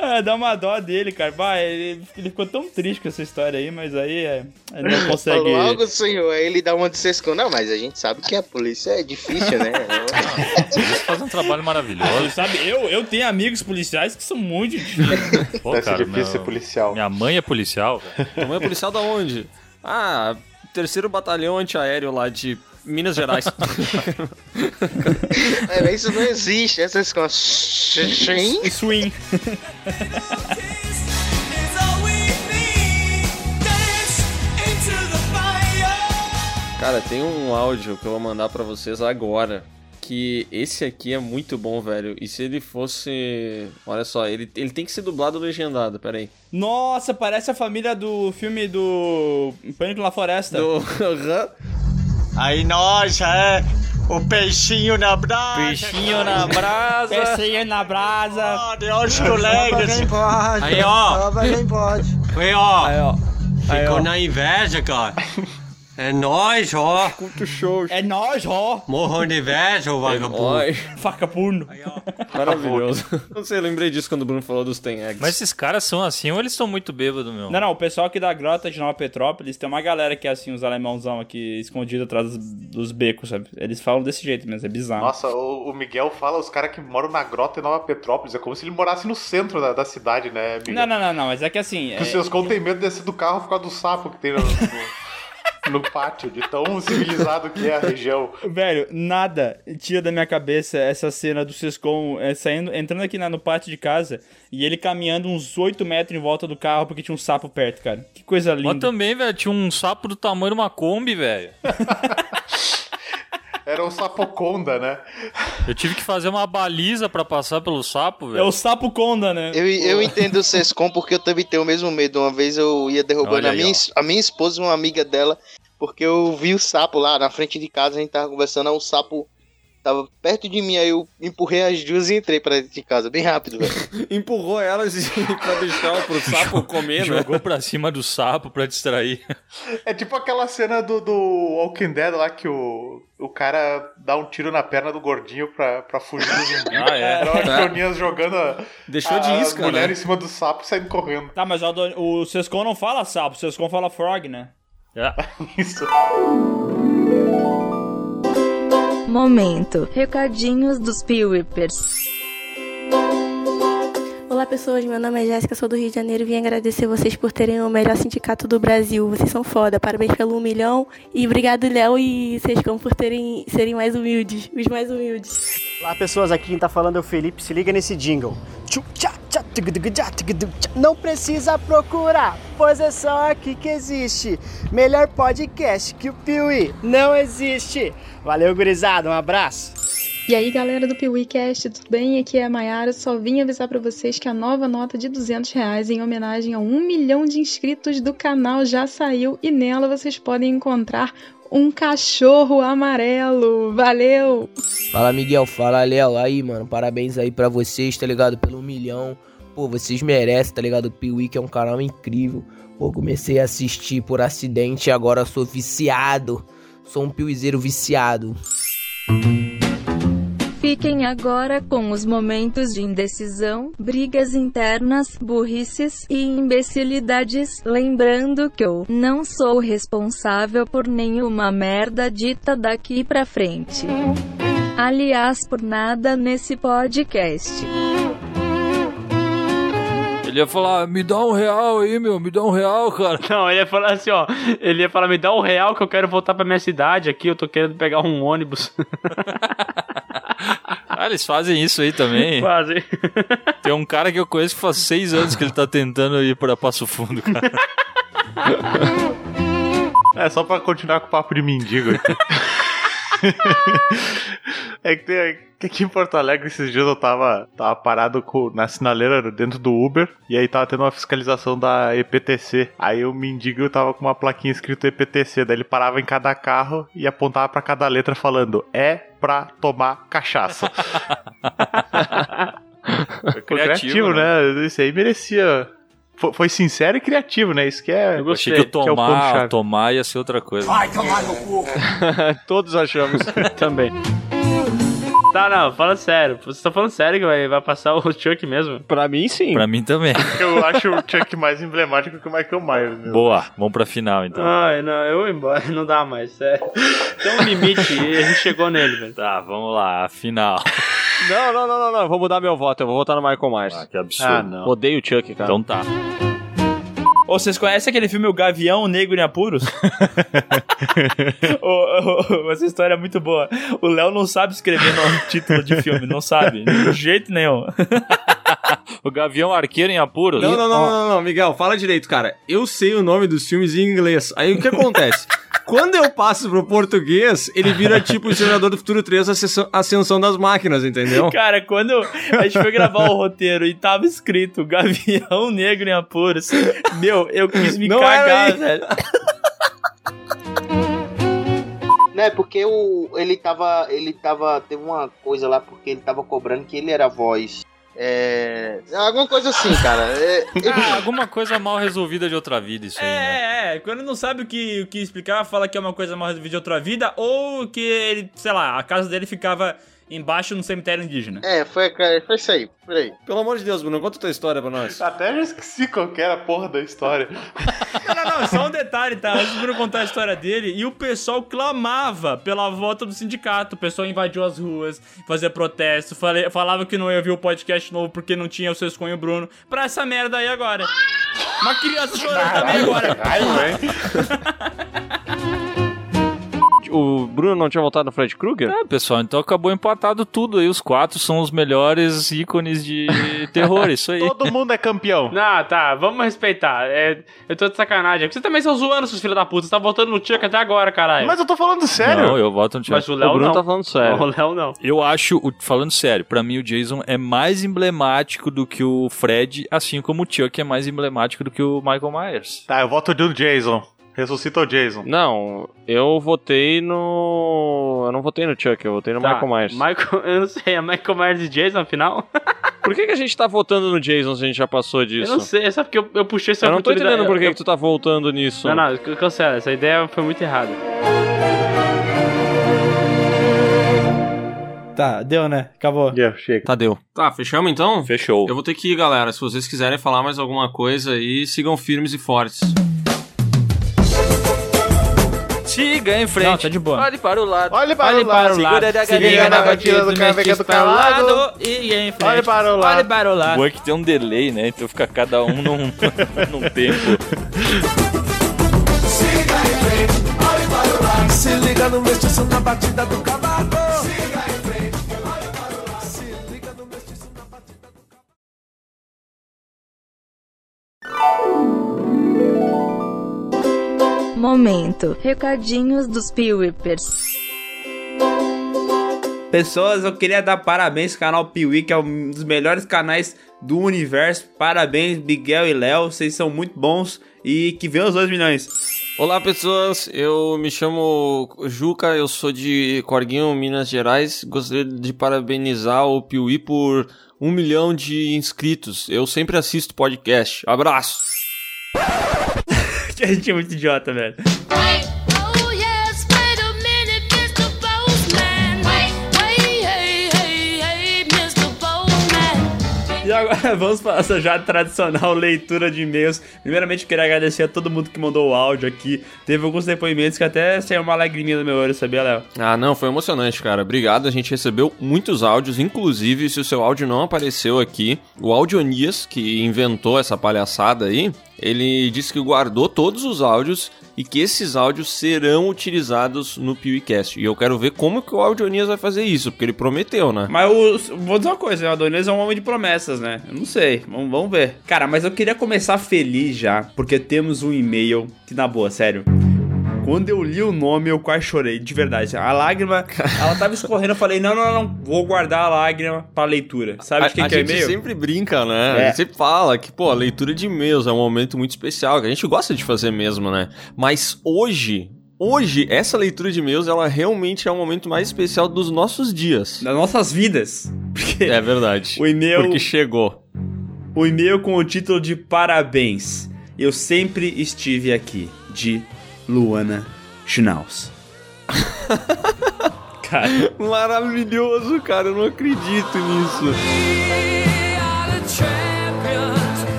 É, dá uma dó dele, cara. Vai, ele, ele ficou tão triste com essa história aí, mas aí é, ele não consegue. Falou algo, senhor. Aí ele dá uma de sescão. Não, mas a gente sabe que a polícia é difícil, né? Eles fazem um trabalho maravilhoso. Sabe, eu, eu tenho amigos policiais que são muito difíceis. Pô, Deve ser cara, difícil ser meu- policial. Minha mãe é policial. Tua mãe é policial da onde? Ah, terceiro batalhão antiaéreo lá de Minas Gerais. É, isso não existe. Essas coisas. Swing. Swing. Cara, tem um áudio que eu vou mandar pra vocês agora. Que esse aqui é muito bom, velho. E se ele fosse. Olha só, ele, ele tem que ser dublado ou legendado, peraí. Nossa, parece a família do filme do Pânico na Floresta. Do. Aí nós, é. O peixinho na brasa. Peixinho na brasa. Peixinho na brasa. Olha os colegas. quem pode. Aí, ó. Pode. Aí, ó. Aí, ó. Aí, Ficou ó. na inveja, cara. É nóis, ó. Culto show. É nós, ó. Morram de inveja, ô vagabundo. Oi. Faca puno. Maravilhoso. Não sei, eu lembrei disso quando o Bruno falou dos Ten Eggs. Mas esses caras são assim ou eles estão muito bêbados, meu? Não, não, o pessoal aqui da Grota de Nova Petrópolis tem uma galera que é assim, os alemãozão aqui, escondido atrás dos, becos, sabe? Eles falam desse jeito mesmo, é bizarro. Nossa, o, o Miguel fala os caras que moram na grota em Nova Petrópolis. É como se ele morasse no centro da, da cidade, né, Miguel? Não, não, não, não, mas é que assim. Que os é- seus contos têm medo de descer do carro por causa do sapo que tem no, no, pátio, de tão civilizado que é a região. Velho, nada tira da minha cabeça essa cena do Sescon é, saindo, entrando aqui na- no pátio de casa e ele caminhando uns 8 metros em volta do carro porque tinha um sapo perto, cara. Que coisa linda. Mas também, velho, tinha um sapo do tamanho de uma Kombi, velho. Era um sapoconda, né? Eu tive que fazer uma baliza pra passar pelo sapo, velho. É o sapo Conda, né? Eu, eu entendo o Sescom porque eu também tenho o mesmo medo. Uma vez eu ia derrubando a minha, ó. a minha esposa e uma amiga dela, porque eu vi o sapo lá na frente de casa, a gente tava conversando, aí um sapo tava perto de mim, aí eu empurrei as duas e entrei pra dentro de casa, bem rápido, velho. Empurrou elas e pra deixar pro sapo comer, né? Jogou pra cima do sapo pra distrair. É tipo aquela cena do, do Walking Dead lá que o, o cara dá um tiro na perna do gordinho pra, pra fugir do zumbi. Ah, é. Era o É. Antonias jogando a, Deixou a de isca, mulher né? em cima do sapo e saindo correndo. Tá, mas o, o Sescon não fala sapo, o Sescon fala frog, né? Isso. Momento. Recadinhos dos Piwipers. Olá pessoas, meu nome é Jéssica, sou do Rio de Janeiro e vim agradecer vocês por terem o melhor sindicato do Brasil. Vocês são foda, parabéns pelo um milhão e obrigado Léo e Sescão por terem serem mais humildes, os mais humildes. Olá pessoas, aqui quem tá falando é o Felipe, se liga nesse jingle. Não precisa procurar, pois é só aqui que existe. Melhor podcast que o Piuí não existe. Valeu, gurizada, um abraço. E aí galera do PeeWeeCast, tudo bem? Aqui é a Mayara, só vim avisar pra vocês que a nova nota de 200 reais em homenagem a um milhão de inscritos do canal já saiu e nela vocês podem encontrar um cachorro amarelo. Valeu! Fala Miguel, fala Léo, aí mano, parabéns aí pra vocês, tá ligado? Pelo milhão, pô, vocês merecem, tá ligado? O Piuí que é um canal incrível, pô, comecei a assistir por acidente e agora sou viciado, sou um piuizeiro viciado. Fiquem agora com os momentos de indecisão, brigas internas, burrices e imbecilidades. Lembrando que eu não sou responsável por nenhuma merda dita daqui pra frente. Aliás, por nada nesse podcast. Ele ia falar, me dá um real aí, meu, me dá um real, cara. Não, ele ia falar assim, ó. Ele ia falar, me dá um real que eu quero voltar pra minha cidade aqui, eu tô querendo pegar um ônibus. Ah, eles fazem isso aí também. Fazem. Tem um cara que eu conheço que faz seis anos que ele tá tentando ir pra Passo Fundo, cara. É, só pra continuar com o papo de mendigo aqui. é que, tem, que aqui em Porto Alegre esses dias eu tava, tava parado com- na sinaleira dentro do Uber e aí tava tendo uma fiscalização da EPTC. Aí o mendigo tava com uma plaquinha escrito EPTC, daí ele parava em cada carro e apontava pra cada letra falando é pra tomar cachaça. Foi criativo, né? Isso aí merecia. Foi, foi sincero e criativo, né? Isso que é. Eu achei que o que é o tomar, tomar ia ser outra coisa. tomar no cu. Todos achamos. Também. Tá, não, fala sério. Você tá falando sério que vai, vai passar o Chuck mesmo? Pra mim, sim. Pra mim também. Eu acho o Chuck mais emblemático que o Michael Myers. Meu. Boa, vamos pra final então. Ai, não, eu vou embora, não dá mais, sério. Tem um limite e a gente chegou nele, velho. Tá, vamos lá, a final. Não, não, não, não, não. Vou mudar meu voto. Eu vou votar no Michael Myers. Ah, que absurdo. Ah, não. Odeio o Chuck, cara. Então tá. Vocês conhecem aquele filme O Gavião Negro em Apuros? Ô, ô, essa história é muito boa. O Léo não sabe escrever no título de filme, não sabe. De jeito nenhum. o Gavião Arqueiro em Apuros? Não, não, não, não, não, Miguel, fala direito, cara. Eu sei o nome dos filmes em inglês. Aí o que acontece? Quando eu passo pro português, ele vira tipo o Senador do Futuro 3, Ascensão- Ascensão das Máquinas, entendeu? Cara, quando a gente foi gravar o roteiro e tava escrito Gavião Negro em Apuros, meu, eu quis me Não cagar, velho. Não, é porque o, ele tava. Ele tava. Teve uma coisa lá porque ele tava cobrando que ele era a voz. É. Alguma coisa assim, cara. É, Ah, alguma coisa mal resolvida de outra vida, isso aí, né? É, é, quando não sabe o que, o que explicar, fala que é uma coisa mal resolvida de outra vida, ou que ele, sei lá, a casa dele ficava embaixo num cemitério indígena. É, foi, foi isso aí, por aí. Pelo amor de Deus, Bruno, conta a tua história pra nós. Até já esqueci qual que era a porra da história. Não, não, não, só um detalhe, tá? Antes do Bruno contar a história dele, e o pessoal clamava pela volta do sindicato. O pessoal invadiu as ruas, fazia protesto, falava que não ia ouvir o podcast novo porque não tinha o seu esconho Bruno. Pra essa merda aí agora. Uma criança chorando também agora. O Bruno não tinha voltado no Fred Krueger? É, pessoal, então acabou empatado tudo aí. Os quatro são os melhores ícones de terror, isso aí. Todo mundo é campeão. Não, tá, vamos respeitar. É, eu tô de sacanagem. Você também estão zoando, seus filhos da puta. Você tá voltando no Chuck até agora, caralho. Mas eu tô falando sério. Não, eu voto no Chuck. Mas o Léo Bruno não. tá falando sério. O Léo não. Eu acho, o- falando sério, pra mim o Jason é mais emblemático do que o Fred, assim como o Chuck é mais emblemático do que o Michael Myers. Tá, eu voto no Jason. Ressuscita o Jason. Não, eu votei no. Eu não votei no Chuck, eu votei no Tá, Michael Myers. Michael, eu não sei, é Michael Myers e Jason, afinal? Por que, que a gente tá votando no Jason se a gente já passou disso? Eu não sei, é só porque eu, eu puxei essa Eu não tô oportunidade. entendendo por que, eu- que tu tá voltando nisso. Não, não, c- cancela. Essa ideia foi muito errada. Tá, deu, né? Acabou. Yeah, chega. Tá, deu. Tá, fechamos então? Fechou. Eu vou ter que ir, galera. Se vocês quiserem falar mais alguma coisa aí, sigam firmes e fortes. Siga em frente. Não, tá de boa. Olhe para o lado. Olhe para Olhe o lado. para o lado. Segura a Se liga galinha na na batida do caveca do calado. E em frente. Olhe para o lado. Olhe para o O lado. bom é que tem um delay, né? Então fica cada um num, num tempo. Se liga no mestiço na batida do cavalo. Momento. Recadinhos dos Piwipers. Pessoas, eu queria dar parabéns ao canal Piwi, que é um dos melhores canais do universo. Parabéns, Miguel e Léo, vocês são muito bons e que venham os 2 milhões. Olá, pessoas. Eu me chamo Juca, eu sou de Corguinho, Minas Gerais. Gostaria de parabenizar o Piuí por um milhão de inscritos. Eu sempre assisto podcast. Abraço! a gente é muito idiota, velho. E agora vamos para essa já tradicional leitura de e-mails. Primeiramente, queria agradecer a todo mundo que mandou o áudio aqui. Teve alguns depoimentos que até saiu uma lagriminha do meu olho, sabia, Léo? Ah, não, foi emocionante, cara. Obrigado. A gente recebeu muitos áudios, inclusive, se o seu áudio não apareceu aqui, o Audionias, que inventou essa palhaçada aí, ele disse que guardou todos os áudios e que esses áudios serão utilizados no PewCast. E eu quero ver como que o Audionias vai fazer isso, porque ele prometeu, né? Mas o, vou dizer uma coisa, o Adonis é um homem de promessas, né? Eu não sei, vamos, vamos ver. Cara, mas eu queria começar feliz já, porque temos um e-mail que, na boa, sério. Quando eu li o nome, eu quase chorei, de verdade. A lágrima, ela tava escorrendo, eu falei, não, não, não, vou guardar a lágrima pra leitura. Sabe de quem a, que é o gente e-mail? sempre brinca, né? É. A gente sempre fala que, pô, a leitura de e-mails é um momento muito especial, que a gente gosta de fazer mesmo, né? Mas hoje, hoje, essa leitura de e-mails, ela realmente é o momento mais especial dos nossos dias. Das nossas vidas. Porque É verdade. o e-mail... Porque chegou. O e-mail com o título de Parabéns. Eu sempre estive aqui. De Luana Schnauz. cara. Maravilhoso, cara. Eu não acredito nisso.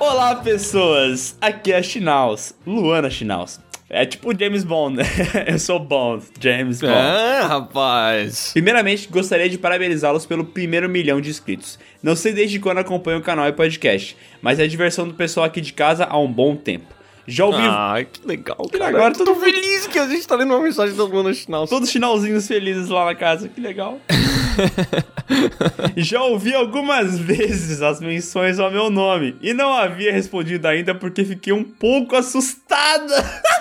Olá, pessoas. Aqui é a Schnauz. Luana Schnauz. É tipo o James Bond, né? Eu sou Bond, James Bond. É, rapaz. Primeiramente, gostaria de parabenizá-los pelo primeiro milhão de inscritos. Não sei desde quando acompanho o canal e podcast, mas é a diversão do pessoal aqui de casa há um bom tempo. Já ouvi. Ah, que legal, cara. Agora eu tô todo feliz que a gente tá lendo uma mensagem da Luana Schnauz. Todos finalzinhos felizes lá na casa, que legal. Já ouvi algumas vezes as menções ao meu nome e não havia respondido ainda porque fiquei um pouco assustada.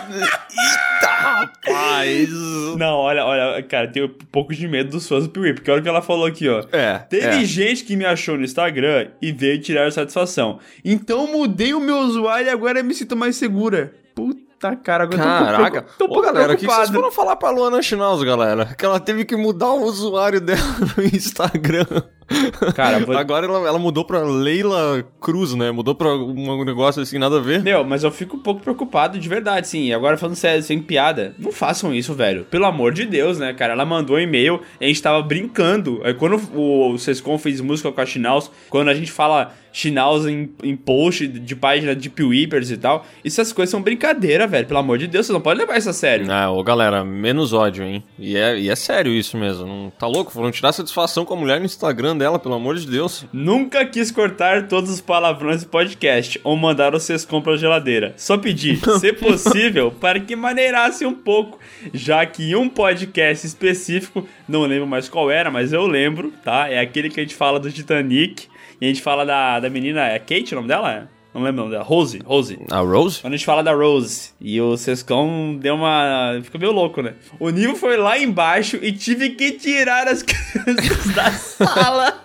Eita, rapaz! Não, olha, olha, cara, tenho um pouco de medo dos fãs do Piuí, porque olha o que ela falou aqui, ó. É. Teve é. gente que me achou no Instagram e veio tirar satisfação. Então mudei o meu usuário e agora me sinto mais segura. Puta Tá, cara, agora Caraca, tô, tô, tô Ô, galera, o que vocês preocupado. foram falar pra Luana Schnauz, galera? Que ela teve que mudar o usuário dela no Instagram. Cara, vou- agora ela, ela mudou pra Leila Cruz, né? Mudou pra um negócio assim, nada a ver. Meu, mas eu fico um pouco preocupado de verdade, sim. E agora falando sério, sem piada, não façam isso, velho. Pelo amor de Deus, né, cara? Ela mandou um e-mail, a gente tava brincando. Aí quando o, Sescom fez música com a Chinaus, quando a gente fala Chinaus em, em post de página de Pewipers e tal, essas coisas são brincadeira, velho. Pelo amor de Deus, você não pode levar isso a sério. Ah, ô galera, menos ódio, hein? E é, e é sério isso mesmo. Não, tá louco? Foram tirar satisfação com a mulher no Instagram dela, pelo amor de Deus. Nunca quis cortar todos os palavrões do podcast ou mandar o Sescom pra geladeira. Só pedi, se possível, para que maneirasse um pouco, já que um podcast específico, não lembro mais qual era, mas eu lembro, tá? É aquele que a gente fala do Titanic e a gente fala da, da menina, é Kate o nome dela? Não lembro o nome dela. Rose, Rose. A Rose? Quando a gente fala da Rose. E o Sescão deu uma. Ficou meio louco, né? O nível foi lá embaixo e tive que tirar as crianças da sala.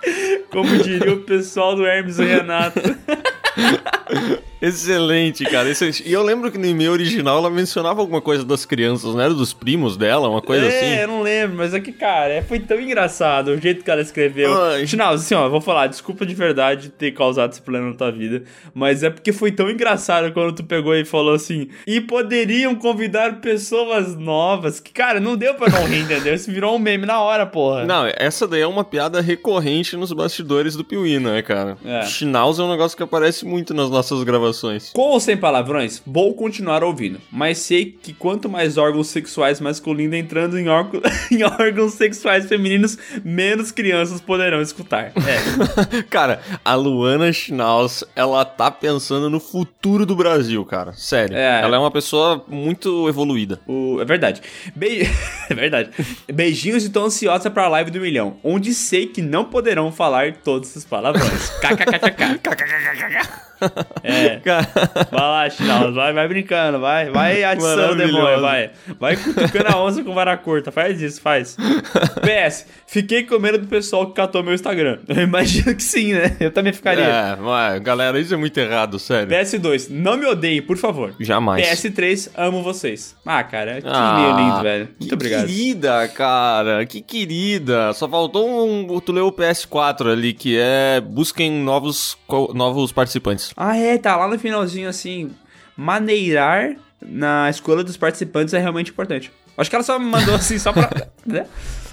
Como diria o pessoal do Hermes e Renato. Excelente, cara. excelente. E eu lembro que no e-mail original ela mencionava alguma coisa das crianças, não era dos primos dela, uma coisa é, assim. eu não lembro, mas é que, cara, é, foi tão engraçado o jeito que ela escreveu. Ai. Final, assim, ó, vou falar, desculpa de verdade ter causado esse problema na tua vida, mas é porque foi tão engraçado quando tu pegou e falou assim, e poderiam convidar pessoas novas, que, cara, não deu pra não rir, entendeu? Isso virou um meme na hora, porra. Não, essa daí é uma piada recorrente nos bastidores do Piuí, né, cara? É. Schnauz é um negócio que aparece muito nas nossas gravações. Com ou sem palavrões, vou continuar ouvindo, mas sei que quanto mais órgãos sexuais masculinos entrando em, órgão- em órgãos sexuais femininos, menos crianças poderão escutar. É. Cara, a Luana Schnauz, ela tá pensando no futuro do Brasil, cara. Sério. É. Ela é uma pessoa muito evoluída. O- é verdade. Be- é verdade. Beijinhos e tô ansiosa pra live do milhão, onde sei que não poderão falar todos os palavrões. KKKKK. É. Vai lá, Chinal, vai, vai brincando, vai, vai atiçando o demônio, vai. Vai cutucando a onça com vara curta, faz isso, faz. PS, fiquei com medo do pessoal que catou meu Instagram. Eu imagino que sim, né? Eu também ficaria. É, mas, galera, isso é muito errado, sério. PS2, não me odeiem, por favor. Jamais. PS3, amo vocês. Ah, cara, que Ah, lindo, velho. Muito que obrigado. querida, cara. Que querida. Só faltou um. Tu leu o PS4 ali, que é. Busquem novos, novos participantes. Ah, é, tá lá no finalzinho assim. Maneirar na escolha dos participantes é realmente importante. Acho que ela só me mandou assim só pra. né?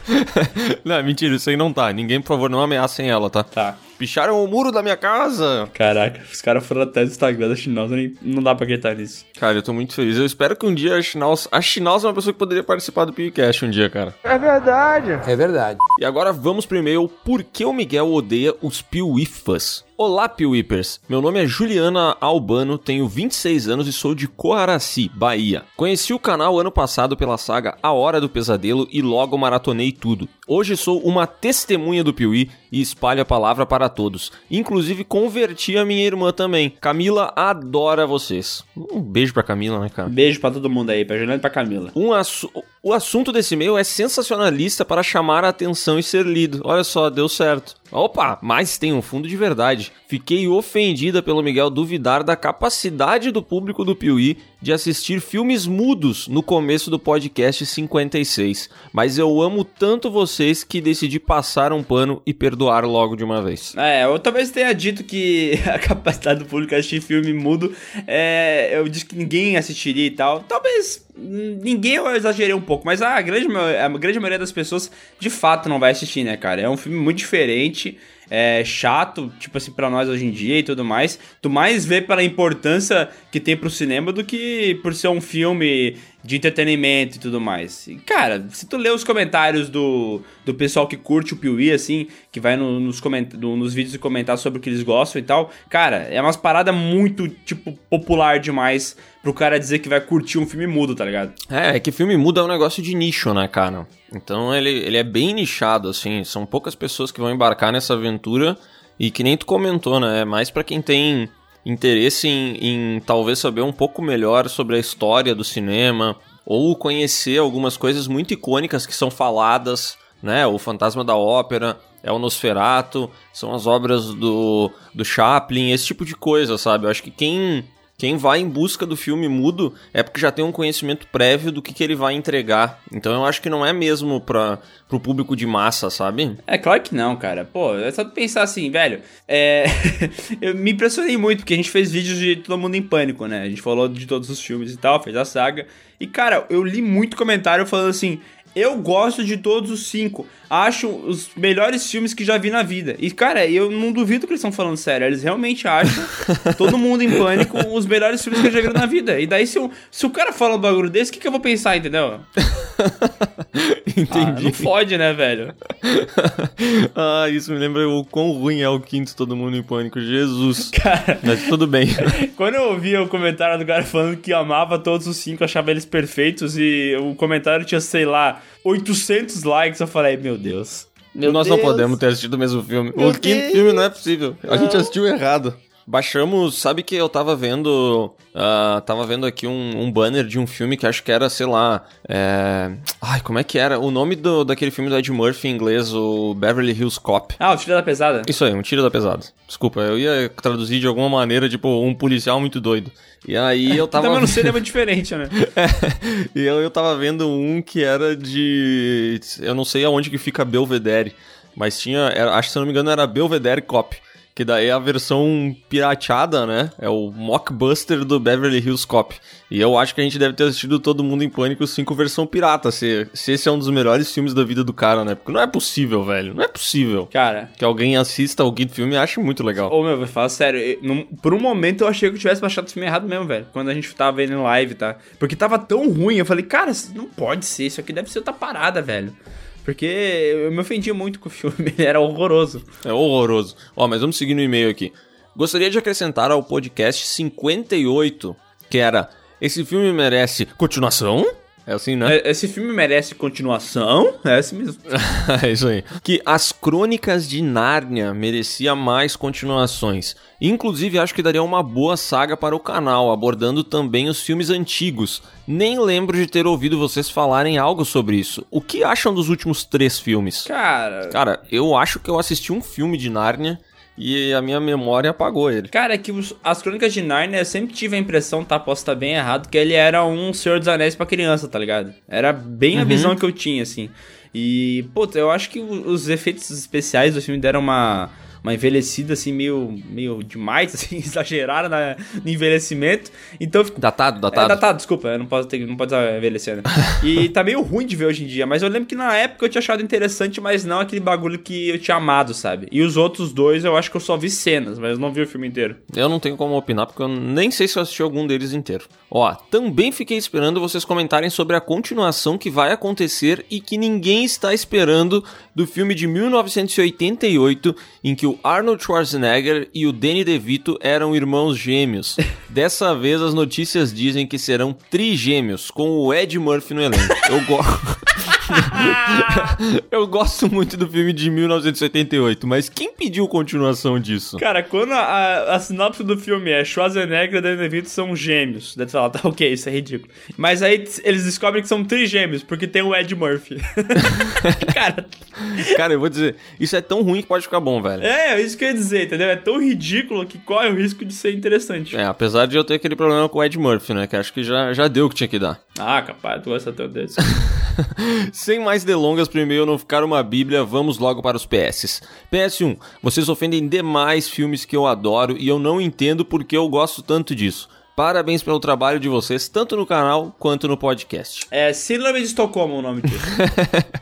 não, mentira, isso aí não tá. Ninguém, por favor, não ameacem ela, tá? Tá. Picharam o muro da minha casa. Caraca, os caras foram até do Instagram da Chinose, nem não dá pra acreditar nisso. Cara, eu tô muito feliz. Eu espero que um dia a Schnauz... A Schnauz é uma pessoa que poderia participar do PewCast um dia, cara. É verdade. É verdade. E agora vamos pro e-mail Por que o Miguel odeia os Piuifas? Olá, Piuipers. Meu nome é Juliana Albano, tenho 26 anos e sou de Coaraci, Bahia. Conheci o canal ano passado pela saga A Hora do Pesadelo e logo maratonei tudo. Hoje sou uma testemunha do Piuí e espalho a palavra para todos. Inclusive converti a minha irmã também. Camila adora vocês. Um beijo pra Camila, né, cara? Beijo pra todo mundo aí, pra Juliana e pra Camila. Um assu- o assunto desse e-mail é sensacionalista para chamar a atenção e ser lido. Olha só, deu certo. Opa, mas tem um fundo de verdade. Fiquei ofendida pelo Miguel duvidar da capacidade do público do Piuí de assistir filmes mudos no começo do podcast 56. Mas eu amo tanto vocês que decidi passar um pano e perdoar logo de uma vez. É, eu talvez tenha dito que a capacidade do público assistir filme mudo é. Eu disse que ninguém assistiria e tal. Talvez ninguém eu exagerei um pouco, mas a grande, a grande maioria das pessoas de fato não vai assistir, né, cara? É um filme muito diferente. É chato, tipo assim, pra nós hoje em dia e tudo mais. Tu mais vê pela importância que tem pro cinema do que por ser um filme de entretenimento e tudo mais. E, cara, se tu ler os comentários do, do pessoal que curte o Piuí, assim, que vai no- nos, coment no- nos vídeos e comentar sobre o que eles gostam e tal, cara, é umas paradas muito, tipo, popular demais pro cara dizer que vai curtir um filme mudo, tá ligado? É, é que filme muda é um negócio de nicho, né, cara? Então ele, ele é bem nichado, assim. São poucas pessoas que vão embarcar nessa aventura. E que nem tu comentou, né? É mais pra quem tem interesse em, em talvez saber um pouco melhor sobre a história do cinema. Ou conhecer algumas coisas muito icônicas que são faladas, né? O Fantasma da Ópera, é o Nosferato, são as obras do, do Chaplin, esse tipo de coisa, sabe? Eu acho que quem Quem vai em busca do filme mudo é porque já tem um conhecimento prévio do que, que ele vai entregar. Então eu acho que não é mesmo pra, pro público de massa, sabe? É claro que não, cara. Pô, é só pensar assim, velho. É... eu me impressionei muito, porque a gente fez vídeos de Todo Mundo em Pânico, né? A gente falou de todos os filmes e tal, fez a saga. E, cara, eu li muito comentário falando assim. Eu gosto de todos os cinco. Acho os melhores filmes que já vi na vida. E, cara, eu não duvido que eles estão falando sério. Eles realmente acham todo mundo em pânico os melhores filmes que eu já vi na vida. E daí, se, eu, se o cara fala um bagulho desse, o que, que eu vou pensar, entendeu? Entendi. Ah, não fode, né, velho? ah, isso me lembra o quão ruim é o quinto Todo Mundo em Pânico. Jesus. Cara. Mas tudo bem. Quando eu ouvi o comentário do cara falando que amava todos os cinco, achava eles perfeitos, e o comentário tinha, sei lá, 800 likes, eu falei, meu Deus. Meu Nós Deus. não podemos ter assistido o mesmo filme. Meu o quinto Deus. filme não é possível. A gente Não. assistiu errado. Baixamos, sabe que eu tava vendo. ah, tava vendo aqui um, um banner de um filme que acho que era, sei lá. É... Ai, como é que era? O nome do, daquele filme do Ed Murphy em inglês, o Beverly Hills Cop. Ah, o Tiro da Pesada. Isso aí, um tiro da pesada. Desculpa, eu ia traduzir de alguma maneira, tipo, um policial muito doido. E aí eu tava. Também não seria muito diferente, né? E eu, eu tava vendo um que era de. Eu não sei aonde que fica Belvedere, mas tinha. era- acho que se eu não me engano era Belvedere Cop. Que daí é a versão pirateada, né? É o mockbuster do Beverly Hills Cop. E eu acho que a gente deve ter assistido Todo Mundo em Pânico 5 versão pirata, se, se esse é um dos melhores filmes da vida do cara, né? Porque não é possível, velho. Não é possível. Cara. Que alguém assista o quinto filme e ache muito legal. Ô, meu, vou falar sério. eu- num- por um momento eu achei que eu tivesse baixado o filme errado mesmo, velho. Quando a gente tava vendo em live, tá? Porque tava tão ruim. Eu falei, cara, não pode ser. Isso aqui deve ser outra parada, velho. Porque eu me ofendia muito com o filme. Ele era horroroso. É horroroso. Ó, mas vamos seguir no e-mail aqui. Gostaria de acrescentar ao podcast 58, que era Esse filme merece continuação? É assim, né? É, Esse filme merece continuação? É assim mesmo. é isso aí. Que As Crônicas de Nárnia merecia mais continuações. Inclusive, acho que daria uma boa saga para o canal, abordando também os filmes antigos. Nem lembro de ter ouvido vocês falarem algo sobre isso. O que acham dos últimos três filmes? Cara. Cara, eu acho que eu assisti um filme de Nárnia e a minha memória apagou ele. Cara, é que os- as Crônicas de Narnia, eu sempre tive a impressão, tá? Posso estar bem errado, que ele era um Senhor dos Anéis pra criança, tá ligado? Era bem a Uhum. visão que eu tinha, assim. E, puta, eu acho que os efeitos especiais do filme deram uma, uma envelhecida, assim, meio, meio demais, assim, exageraram na- no envelhecimento. Então... Datado, É, datado. datado, desculpa, eu não posso, ter, não pode usar envelhecer, né? E tá meio ruim de ver hoje em dia, mas eu lembro que na época eu tinha achado interessante, mas não aquele bagulho que eu tinha amado, sabe? E os outros dois eu acho que eu só vi cenas, mas eu não vi o filme inteiro. Eu não tenho como opinar porque eu nem sei se eu assisti algum deles inteiro. Ó, também fiquei esperando vocês comentarem sobre a continuação que vai acontecer e que ninguém está esperando do filme de 1988 em que o Arnold Schwarzenegger e o Danny DeVito eram irmãos gêmeos. Dessa vez as notícias dizem que serão trigêmeos com o Ed Murphy no elenco. Eu gosto Eu gosto muito do filme de 1988, mas quem pediu continuação disso? Cara, quando a, a, a sinopse do filme é Schwarzenegger e Danny DeVito são gêmeos, daí tu fala, tá ok, isso é ridículo. Mas aí eles descobrem que são trigêmeos, porque tem o Ed Murphy. Cara, Cara, eu vou dizer, isso é tão ruim que pode ficar bom, velho. é, é isso que eu ia dizer, entendeu? É tão ridículo que corre o risco de ser interessante. É, apesar de eu ter aquele problema com o Ed Murphy, né? Que acho que já, já deu o que tinha que dar. Ah, capaz, tu gosta tanto desse. Sem mais delongas, pro e-mail não ficar uma bíblia, vamos logo para os PS. PS1, vocês ofendem demais filmes que eu adoro e eu não entendo porque eu gosto tanto disso. Parabéns pelo trabalho de vocês, tanto no canal quanto no podcast. É Síndrome de Estocolmo o nome disso.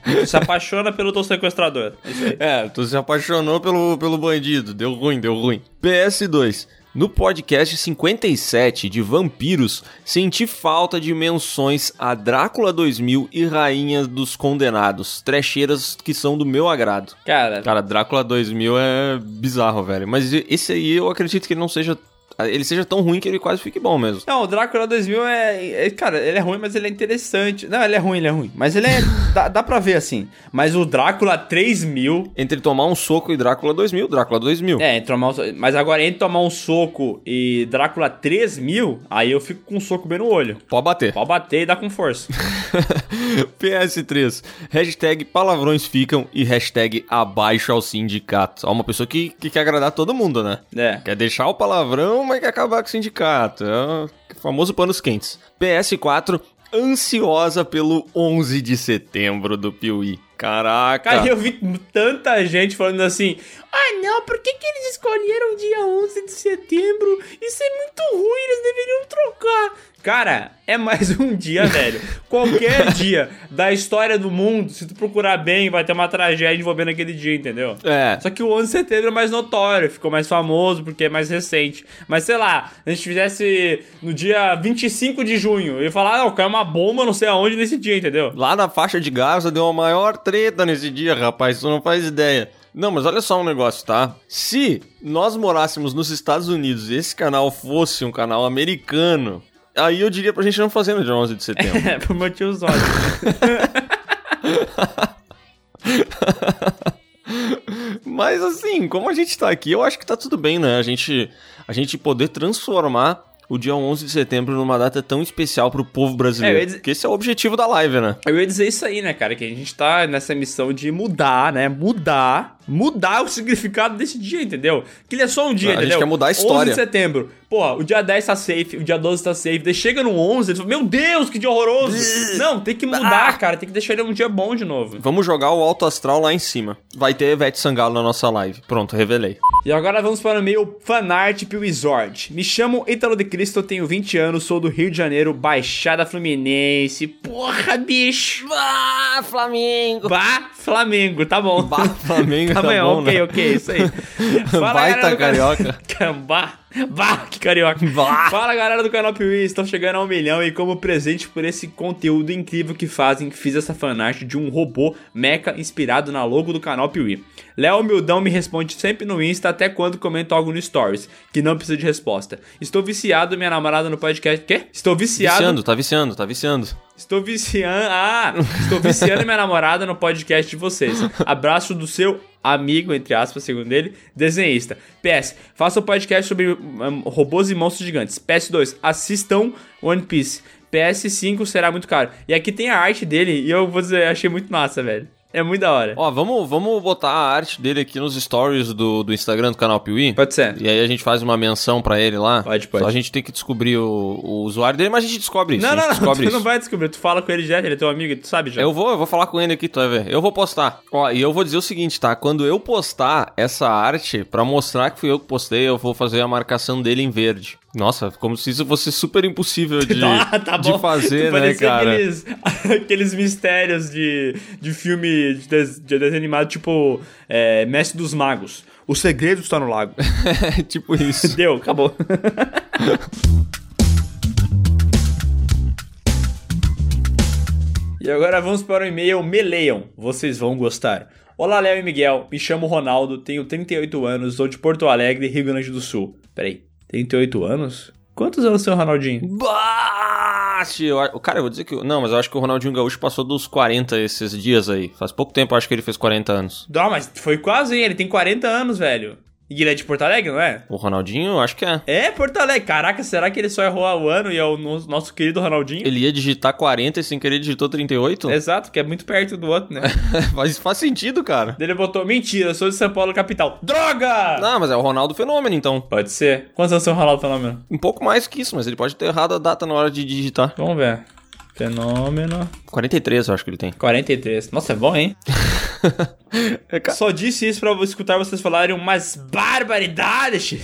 Tu se apaixona pelo teu sequestrador. É. É, tu se apaixonou pelo, pelo bandido, deu ruim, deu ruim. PS2. No podcast 57 de Vampiros, senti falta de menções a Drácula 2000 e Rainha dos Condenados, trecheiras que são do meu agrado. Cara, Cara, Drácula 2000 é bizarro, velho. Mas esse aí eu acredito que ele não seja. Ele seja tão ruim que ele quase fique bom mesmo. Não, o Drácula 2000 é, é- Cara, ele é ruim, mas ele é interessante. Não, ele é ruim, ele é ruim. Mas ele é. dá, dá pra ver assim. Mas o Drácula 3000. Entre tomar um soco e Drácula 2000, Drácula 2000. É, entre tomar um, mas agora entre tomar um soco e Drácula 3000, aí eu fico com um soco bem no olho. Pode bater. Pode bater e dá com força. PS3, hashtag palavrões ficam e hashtag abaixo ao sindicato. Ó, uma pessoa que, que quer agradar todo mundo, né? É. Quer deixar o palavrão mas quer acabar com o sindicato. É o famoso panos quentes. PS4, ansiosa pelo 11 de setembro do Piuí. Caraca. Cara, eu vi tanta gente falando assim: ah, não, por que, que eles escolheram o dia 11 de setembro? Isso é muito ruim, eles deveriam trocar. Cara, é mais um dia, velho. Qualquer dia da história do mundo, se tu procurar bem, vai ter uma tragédia envolvendo aquele dia, entendeu? É. Só que o 11 de setembro é mais notório, ficou mais famoso porque é mais recente. Mas sei lá, se a gente fizesse no dia 25 de junho, ia falar, não, caiu uma bomba não sei aonde nesse dia, entendeu? Lá na faixa de Gaza deu uma maior treta nesse dia, rapaz, tu não faz ideia. Não, mas olha só um negócio, tá? Se nós morássemos nos Estados Unidos e esse canal fosse um canal americano, aí eu diria pra gente não fazer no dia 11 de setembro. É, por motivos óbvios. Mas assim, como a gente tá aqui, eu acho que tá tudo bem, né? A gente, a gente poder transformar o dia 11 de setembro numa data tão especial pro povo brasileiro. É, dizer- Porque esse é o objetivo da live, né? Eu ia dizer isso aí, né, cara? Que a gente tá nessa missão de mudar, né? Mudar. Mudar o significado desse dia, entendeu? Que ele é só um dia, A gente entendeu? quer mudar a 11 história. de setembro. Pô, o dia 10 tá safe, o dia 12 tá safe. Daí chega no 11, ele fala, meu Deus, que dia horroroso. Não, tem que mudar, cara. Tem que deixar ele um dia bom de novo. Vamos jogar o alto astral lá em cima. Vai ter Ivete Sangalo na nossa live. Pronto, revelei. E agora vamos para o meio fanart Resort. Me chamo Ítalo de Cristo, tenho 20 anos, sou do Rio de Janeiro, Baixada Fluminense. Porra, bicho! Bah, Flamengo! Bah, Flamengo, tá bom. Bah, Flamengo, tá bom, bom, ok, né? ok, isso aí. Baita do carioca. Can- Bah, bah, que carioca. Fala galera do canal Piuí, estão chegando a um milhão e como presente por esse conteúdo incrível que fazem, fiz essa fanart de um robô mecha inspirado na logo do canal Piuí. Léo Humildão me responde sempre no Insta até quando comento algo no Stories, que não precisa de resposta. Estou viciado, minha namorada no podcast. Quê? Estou viciado. Viciando, tá viciando, tá viciando. Estou viciando. Ah! Estou viciando minha namorada no podcast de vocês. Abraço do seu amigo, entre aspas, segundo ele, desenhista. PS, faça um podcast sobre robôs e monstros gigantes. PS2, assistam One Piece. PS5 será muito caro. E aqui tem a arte dele e eu vou dizer, achei muito massa, velho. É muito da hora. Ó, vamos, vamos botar a arte dele aqui nos stories do, do Instagram do canal Piuí? Pode ser. E aí a gente faz uma menção pra ele lá. Pode, pode. Só a gente tem que descobrir o, o usuário dele, mas a gente descobre isso. não, não, não, descobre tu isso. não vai descobrir. Tu fala com ele direto, ele é teu amigo, tu sabe já. Eu vou, eu vou falar com ele aqui, tu vai ver. Eu vou postar. Ó, e eu vou dizer o seguinte, tá? Quando eu postar essa arte, pra mostrar que fui eu que postei, eu vou fazer a marcação dele em verde. Nossa, como se isso fosse super impossível de, Tá, tá de fazer, né, cara? Aqueles, aqueles mistérios de, de filme de, des- de desenho animado, tipo é, Mestre dos Magos. O segredo está no lago. tipo isso. Deu, acabou. E agora vamos para o e-mail Me Leiam, vocês vão gostar. Olá, Léo e Miguel, me chamo Ronaldo, tenho 38 anos, sou de Porto Alegre, Rio Grande do Sul. Peraí, 38 anos? Quantos anos tem o Ronaldinho? Bate! Eu, cara, eu vou dizer que. Não, mas eu acho que o Ronaldinho Gaúcho passou dos 40 esses dias aí. Faz pouco tempo eu acho que ele fez 40 anos. Não, mas foi quase, hein? Ele tem 40 anos, velho. E ele é de Porto Alegre, não é? O Ronaldinho, acho que é. É, Porto Alegre. Caraca, será que ele só errou o ano e é o no- nosso querido Ronaldinho? Ele ia digitar 40 e sem querer digitou 38? Exato, que é muito perto do outro, né? Mas faz sentido, cara. Ele botou, mentira, eu sou de São Paulo, capital. Droga! Não, mas é o Ronaldo Fenômeno, então. Pode ser. Quantos anos tem o Ronaldo Fenômeno? Um pouco mais que isso, mas ele pode ter errado a data na hora de digitar. Vamos ver. Fenômeno. 43, eu acho que ele tem. 43. Nossa, é bom, hein? Só disse isso pra escutar vocês falarem umas barbaridades.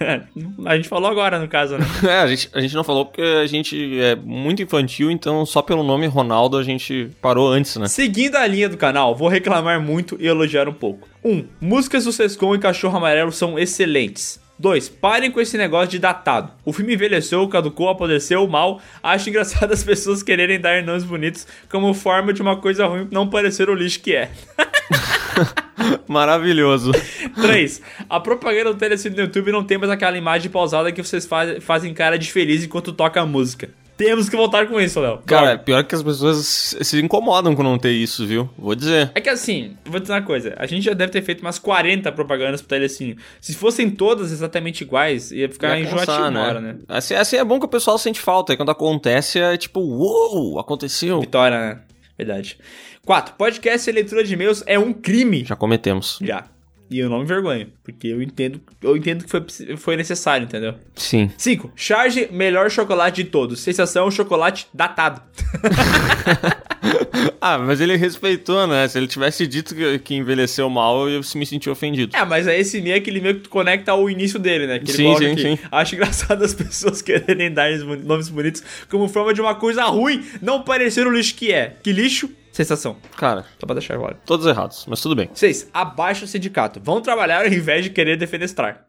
a gente falou agora, no caso, né? É, a gente, a gente não falou porque a gente é muito infantil, então só pelo nome Ronaldo a gente parou antes, né? Seguindo a linha do canal, vou reclamar muito e elogiar um pouco. 1. Um, músicas do Sescom e Cachorro Amarelo são excelentes. 2. Parem com esse negócio de datado. O filme envelheceu, caducou, apodreceu mal. Acho engraçado as pessoas quererem dar nomes bonitos como forma de uma coisa ruim não parecer o lixo que é. Maravilhoso. 3. A propaganda do Telecine no YouTube não tem mais aquela imagem pausada que vocês faz- fazem cara de feliz enquanto toca a música. Temos que voltar com isso, Léo. Cara, pior que as pessoas se incomodam com não ter isso, viu? Vou dizer. É que assim, vou dizer uma coisa, a gente já deve ter feito umas 40 propagandas pro Telecine. Se fossem todas exatamente iguais, ia ficar Ia enjoativo cansar, uma hora, né? Assim, assim é bom que o pessoal sente falta. E quando acontece é tipo, uou, aconteceu. Vitória, né? Verdade. 4. Podcast e leitura de e-mails é um crime. Já cometemos. Já. E eu não me envergonho, porque eu entendo, eu entendo que foi, foi necessário, entendeu? Sim. 5. Charge melhor chocolate de todos. Sensação chocolate datado. Ah, mas ele respeitou, né? Se ele tivesse dito que, que envelheceu mal, eu me senti ofendido. É, mas aí esse meio é aquele meio que tu conecta ao início dele, né? Que ele Sim, sim, aqui. sim. Acho engraçado as pessoas quererem dar nomes bonitos como forma de uma coisa ruim não parecer o lixo que é. Que lixo? Sensação. Cara, Só pra deixar agora. todos errados, mas tudo bem. 6. Abaixa o sindicato. Vão trabalhar ao invés de querer defenestrar.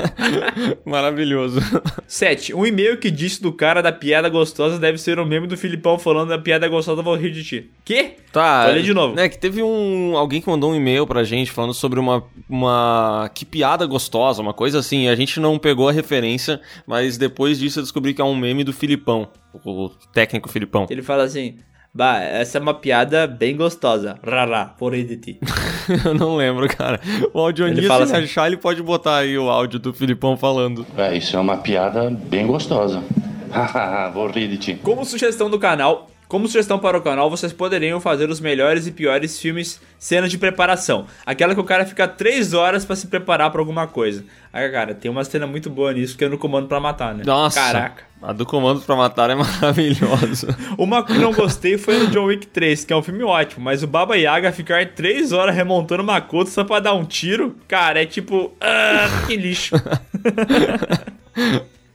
Maravilhoso. 7. Um e-mail que disse do cara da piada gostosa deve ser o meme do Filipão falando da piada gostosa, vou rir de ti. Que? Tá. Ler de novo. Né, que teve um. Alguém que mandou um e-mail pra gente falando sobre uma. uma que piada gostosa, uma coisa assim. A gente não pegou a referência, mas depois disso eu descobri que é um meme do Filipão. O técnico Filipão. Ele fala assim: Bah, essa é uma piada bem gostosa. Rará, vou rir de ti. eu não lembro, cara. O Audionias, Ele se fala ele assim- achar, ele pode botar aí o áudio do Filipão falando. É, isso é uma piada bem gostosa. Hahaha, vou rir de ti. Como sugestão do canal, como sugestão para o canal, vocês poderiam fazer os melhores e piores filmes, cenas de preparação. Aquela que o cara fica 3 horas pra se preparar pra alguma coisa. Aí, cara, tem uma cena muito boa nisso que é no Comando pra Matar, né? Nossa. Caraca. A do Comando pra Matar é maravilhosa. Uma que eu não gostei foi no John Wick 3, que é um filme ótimo, mas o Baba Yaga ficar 3 horas remontando uma Makoto só pra dar um tiro, cara, é tipo. Ah, que lixo.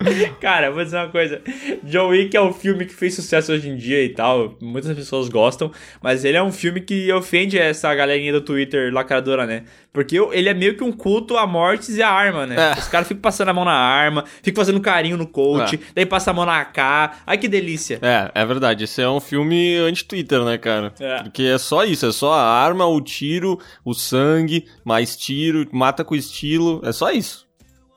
Cara, vou dizer uma coisa. John Wick é um filme que fez sucesso hoje em dia e tal. Muitas pessoas gostam. Mas ele é um filme que ofende essa galerinha do Twitter lacradora, né? Porque ele é meio que um culto a mortes e a arma, né? É. Os caras ficam passando a mão na arma, ficam fazendo carinho no coach, É. daí passa a mão na AK. Ai que delícia. É, é verdade. Esse é um filme anti-Twitter, né, cara? É. Porque é só isso, é só a arma, o tiro, o sangue, mais tiro, mata com estilo, é só isso.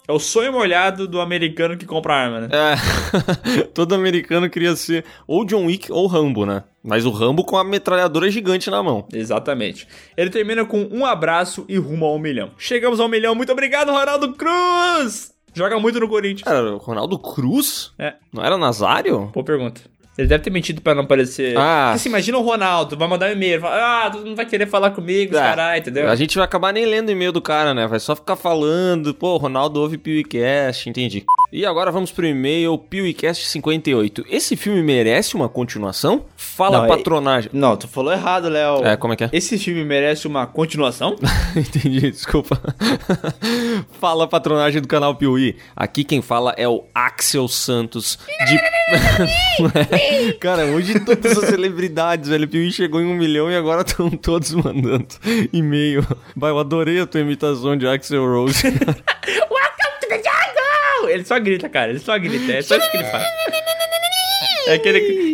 É o sonho molhado do americano que compra arma, né? É. Todo americano queria ser ou John Wick ou Rambo, né? Mas o Rambo com a metralhadora gigante na mão. Exatamente. Ele termina com um abraço e rumo ao milhão. Chegamos ao milhão. Muito obrigado, Ronaldo Cruz! Joga muito no Corinthians. Era o Ronaldo Cruz? É. Não era Nazário? Boa pergunta. Ele deve ter mentido pra não parecer. Ah. Porque se imagina o Ronaldo, vai mandar um e-mail, fala, ah, tu não vai querer falar comigo, É. caralho, entendeu? A gente vai acabar nem lendo o e-mail do cara, né? Vai só ficar falando, pô, Ronaldo ouve PewCast, entendi. E agora vamos pro e-mail PewCast 58. Esse filme merece uma continuação? Fala Não, é- patronagem. Não, tu falou errado, Léo. É, como é que é? Esse filme merece uma continuação? Entendi, desculpa. fala patronagem do canal Piuí. Aqui quem fala é o Axel Santos de. Cara, hoje todas as celebridades, velho. Piuí chegou em um milhão e agora estão todos mandando e-mail. Vai, eu adorei a tua imitação de Axel Rose. Welcome to the jungle! Ele só grita, cara, ele só grita, é só isso que ele faz. É aquele que...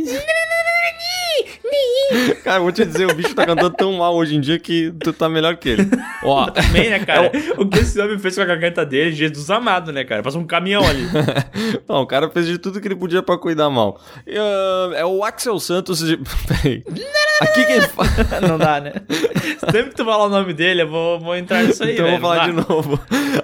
Cara, vou te dizer, o bicho tá cantando tão mal hoje em dia que tu tá melhor que ele. Ó, Também, né, cara? O que esse homem fez com a garganta dele, Jesus amado, né, cara? Passou um caminhão ali. Não, o cara fez de tudo que ele podia pra cuidar mal. E, ah, é o Axel Santos de. Peraí. Aqui quem fala. Não dá, né? Sempre que tu falar o nome dele, eu vou, vou entrar nisso aí, Então eu velho. vou falar de novo.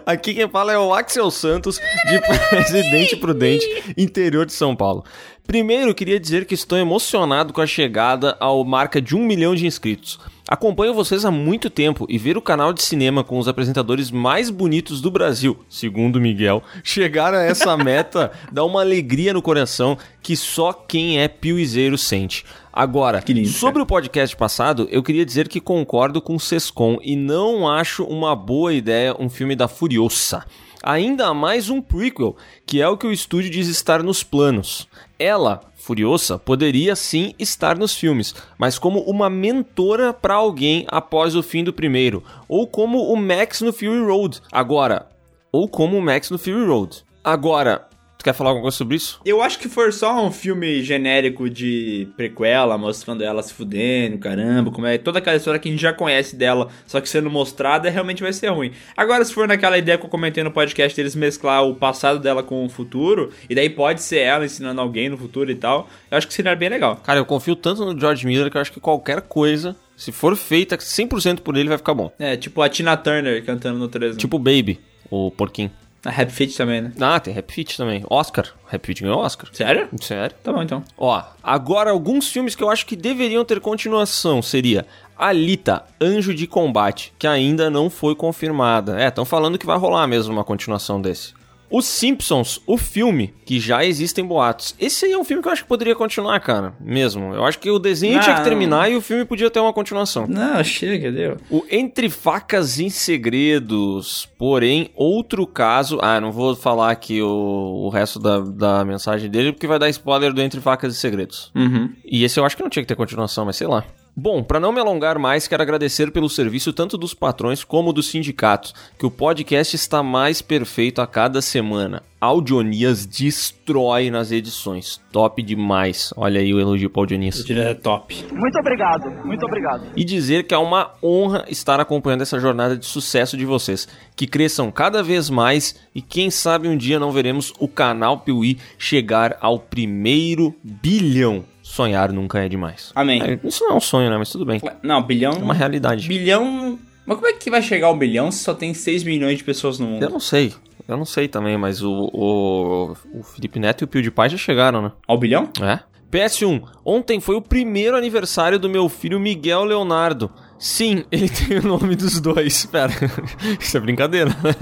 Aqui quem fala é o Axel Santos, de Presidente Prudente, interior de São Paulo. Primeiro, queria dizer que estou emocionado com a chegada ao marca de um milhão de inscritos. Acompanho vocês há muito tempo e ver o canal de cinema com os apresentadores mais bonitos do Brasil, segundo Miguel, chegar a essa meta dá uma alegria no coração que só quem é piuizeiro sente. Agora, sobre o podcast passado, eu queria dizer que concordo com o Sescon e não acho uma boa ideia um filme da Furiosa. Ainda mais um prequel, que é o que o estúdio diz estar nos planos. Ela, Furiosa, poderia sim estar nos filmes, mas como uma mentora para alguém após o fim do primeiro, ou como o Max no Fury Road. Agora, ou como o Max no Fury Road. Agora, tu quer falar alguma coisa sobre isso? Eu acho que for só um filme genérico de prequela, mostrando ela se fudendo, caramba, como é toda aquela história que a gente já conhece dela, só que sendo mostrada, realmente vai ser ruim. Agora, se for naquela ideia que eu comentei no podcast deles mesclar o passado dela com o futuro, e daí pode ser ela ensinando alguém no futuro e tal, eu acho que seria bem legal. Cara, eu confio tanto no George Miller que eu acho que qualquer coisa, se for feita 100% por ele, vai ficar bom. É, tipo a Tina Turner cantando no 13. Tipo Baby, o porquinho. A Rap Fit também, né? Ah, tem Rap Fit também. Oscar. Rap Fit ganhou Oscar. Sério? Sério. Tá bom, então. Ó, agora alguns filmes que eu acho que deveriam ter continuação seria Alita, Anjo de Combate, que ainda não foi confirmada. É, estão falando que vai rolar mesmo uma continuação desse. Os Simpsons, o filme, que já existem boatos. Esse aí é um filme que eu acho que poderia continuar, cara. Mesmo. Eu acho que o desenho Não. tinha que terminar e o filme podia ter uma continuação. Não, chega, deu. O Entre Facas e Segredos, porém, outro caso. Ah, não vou falar aqui o, o resto da, da mensagem dele, porque vai dar spoiler do Entre Facas e Segredos. Uhum. E esse eu acho que não tinha que ter continuação, mas sei lá. Bom, para não me alongar mais, quero agradecer pelo serviço tanto dos patrões como dos sindicatos, que o podcast está mais perfeito a cada semana. Audionias destrói nas edições. Top demais. Olha aí o elogio para Audionias. É top. Muito obrigado, muito obrigado. E dizer que é uma honra estar acompanhando essa jornada de sucesso de vocês. Que cresçam cada vez mais e quem sabe um dia não veremos o canal Piuí chegar ao primeiro bilhão. Sonhar nunca é demais. Amém. É, isso não é um sonho, né? Mas tudo bem. Não, bilhão. É uma realidade. Bilhão. Mas como é que vai chegar ao bilhão se só tem 6 milhões de pessoas no mundo? Eu não sei. Eu não sei também, mas o, o, o Felipe Neto e o PewDiePie já chegaram, né? Ao bilhão? É. PS1. Ontem foi o primeiro aniversário do meu filho Miguel Leonardo. Sim, ele tem o nome dos dois. Pera, isso é brincadeira, né?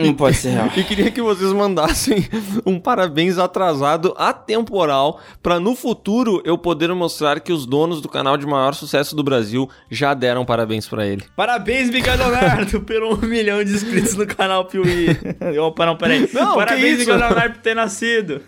Não pode ser real. E queria que vocês mandassem um parabéns atrasado atemporal para no futuro eu poder mostrar que os donos do canal de maior sucesso do Brasil já deram parabéns para ele. Parabéns, Miguel Leonardo, pelo um milhão de inscritos no canal Piuí. Opa, não, peraí. Não, Parabéns? Miguel Leonardo, por ter nascido.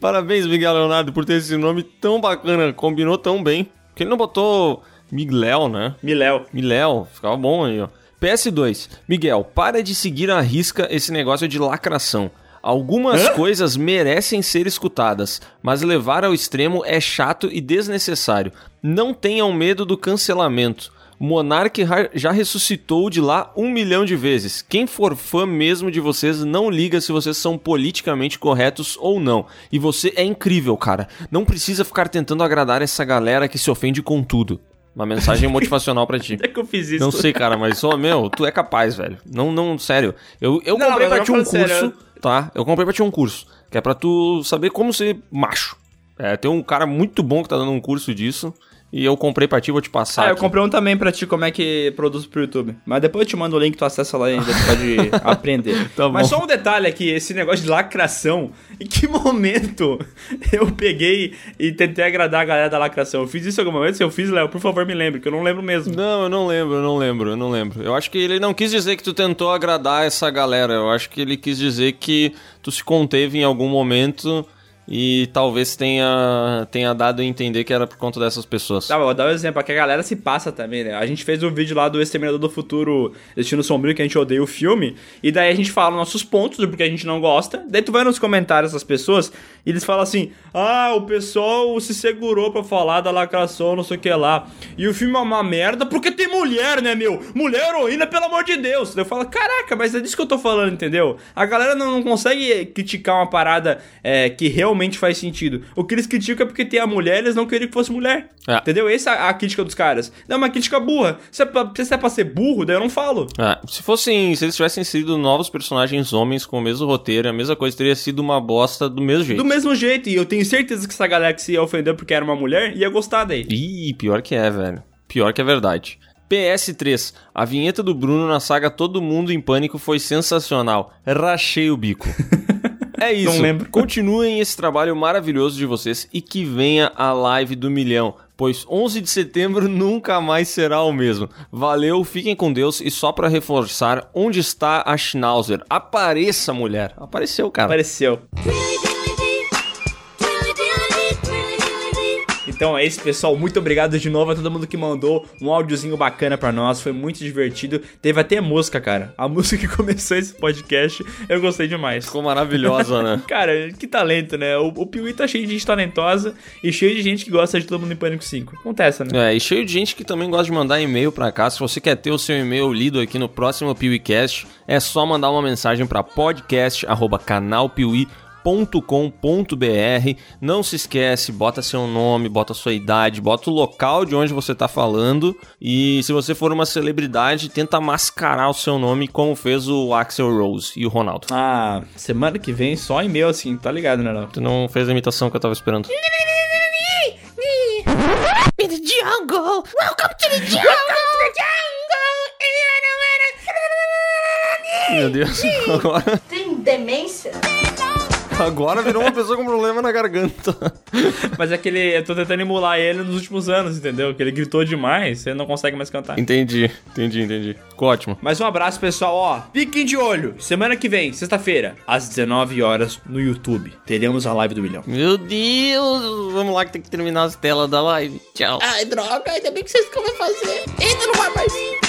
Parabéns, Miguel Leonardo, por ter esse nome tão bacana, combinou tão bem. Que ele não botou Miguel, né? Miléu. Miléu, ficava bom aí, ó. PS2. Miguel, para de seguir à risca esse negócio de lacração. Algumas Hã? coisas merecem ser escutadas, mas levar ao extremo é chato e desnecessário. Não tenham medo do cancelamento. Monark já ressuscitou de lá um milhão de vezes. Quem for fã mesmo de vocês não liga se vocês são politicamente corretos ou não. E você é incrível, cara. Não precisa ficar tentando agradar essa galera que se ofende com tudo. Uma mensagem motivacional pra ti. É que eu fiz isso. Não sei, cara, mas, ô, meu, tu é capaz, velho. Não, não, sério. Eu, eu Não, comprei pra ti um curso, sério, tá? Eu comprei pra ti um curso, que é pra tu saber como ser macho. É, tem um cara muito bom que tá dando um curso disso, e eu comprei pra ti, vou te passar. Ah, eu aqui. comprei um também pra ti, como é que produz pro YouTube. Mas depois eu te mando o link, tu acessa lá e ainda pode aprender. Tá Mas só um detalhe aqui, esse negócio de lacração. Em que momento eu peguei e tentei agradar a galera da lacração? Eu fiz isso em algum momento? Se eu fiz, Léo, por favor, me lembre, que eu não lembro mesmo. Não, eu não lembro, eu não lembro, eu não lembro. Eu acho que ele não quis dizer que tu tentou agradar essa galera. Eu acho que ele quis dizer que tu se conteve em algum momento e talvez tenha, tenha dado a entender que era por conta dessas pessoas. Tá, vou dar um exemplo, aqui a galera se passa também, né? A gente fez um vídeo lá do Exterminador do Futuro Destino Sombrio, que a gente odeia o filme, e daí a gente fala nossos pontos do porque a gente não gosta, daí tu vai nos comentários das pessoas, e eles falam assim, ah, o pessoal se segurou pra falar da lacração, não sei o que lá, e o filme é uma merda porque tem mulher, né, meu? Mulher heroína, pelo amor de Deus! Daí eu falo, caraca, mas é disso que eu tô falando, entendeu? A galera não, não consegue criticar uma parada é, que realmente faz sentido. O que eles criticam é porque tem a mulher, eles não queriam que fosse mulher. É. Entendeu? Essa é a crítica dos caras. Não é uma crítica burra. Se é, pra, se é pra ser burro, daí eu não falo. É, se fossem, se eles tivessem sido novos personagens homens com o mesmo roteiro, a mesma coisa teria sido uma bosta do mesmo jeito. Do mesmo jeito. E eu tenho certeza que essa galera que se ofendeu porque era uma mulher ia gostar daí. Ih, pior que é, velho. Pior que é verdade. PS3. A vinheta do Bruno na saga Todo Mundo em Pânico foi sensacional. Rachei o bico. É isso. Não lembro. Continuem esse trabalho maravilhoso de vocês e que venha a live do milhão, pois 11 de setembro nunca mais será o mesmo. Valeu, fiquem com Deus e só pra reforçar, onde está a Schnauzer? Apareça, mulher. Apareceu, cara. Apareceu. Então é isso, pessoal. Muito obrigado de novo a todo mundo que mandou um áudiozinho bacana pra nós. Foi muito divertido. Teve até música, cara. A música que começou esse podcast, eu gostei demais. Ficou maravilhosa, né? cara, que talento, né? O, o Piuí tá cheio de gente talentosa e cheio de gente que gosta de Todo Mundo em Pânico 5. Acontece, né? É, e cheio de gente que também gosta de mandar e-mail pra cá. Se você quer ter o seu e-mail lido aqui no próximo PeeWeeCast, é só mandar uma mensagem pra podcast@canalpiuí.com.br. Não se esquece, bota seu nome, bota sua idade, bota o local de onde você tá falando. E se você for uma celebridade, tenta mascarar o seu nome como fez o Axel Rose e o Ronaldo. Ah, semana que vem só e-mail assim, tá ligado, né, não? Tu não fez a imitação que eu tava esperando. to the jungle. Welcome to the jungle. Meu Deus, agora, Tem demência? Agora virou uma pessoa com problema na garganta. Mas é que ele, eu tô tentando emular ele nos últimos anos, entendeu? Que ele gritou demais, ele não consegue mais cantar. Entendi, entendi, entendi. Ficou ótimo. Mais um abraço, pessoal. Ó, fiquem de olho. Semana que vem, sexta-feira, às 19 horas, no YouTube, teremos a live do milhão. Meu Deus, vamos lá que tem que terminar as telas da live. Tchau. Ai, droga, ainda bem que vocês não vai fazer. Ainda não vai mais ir.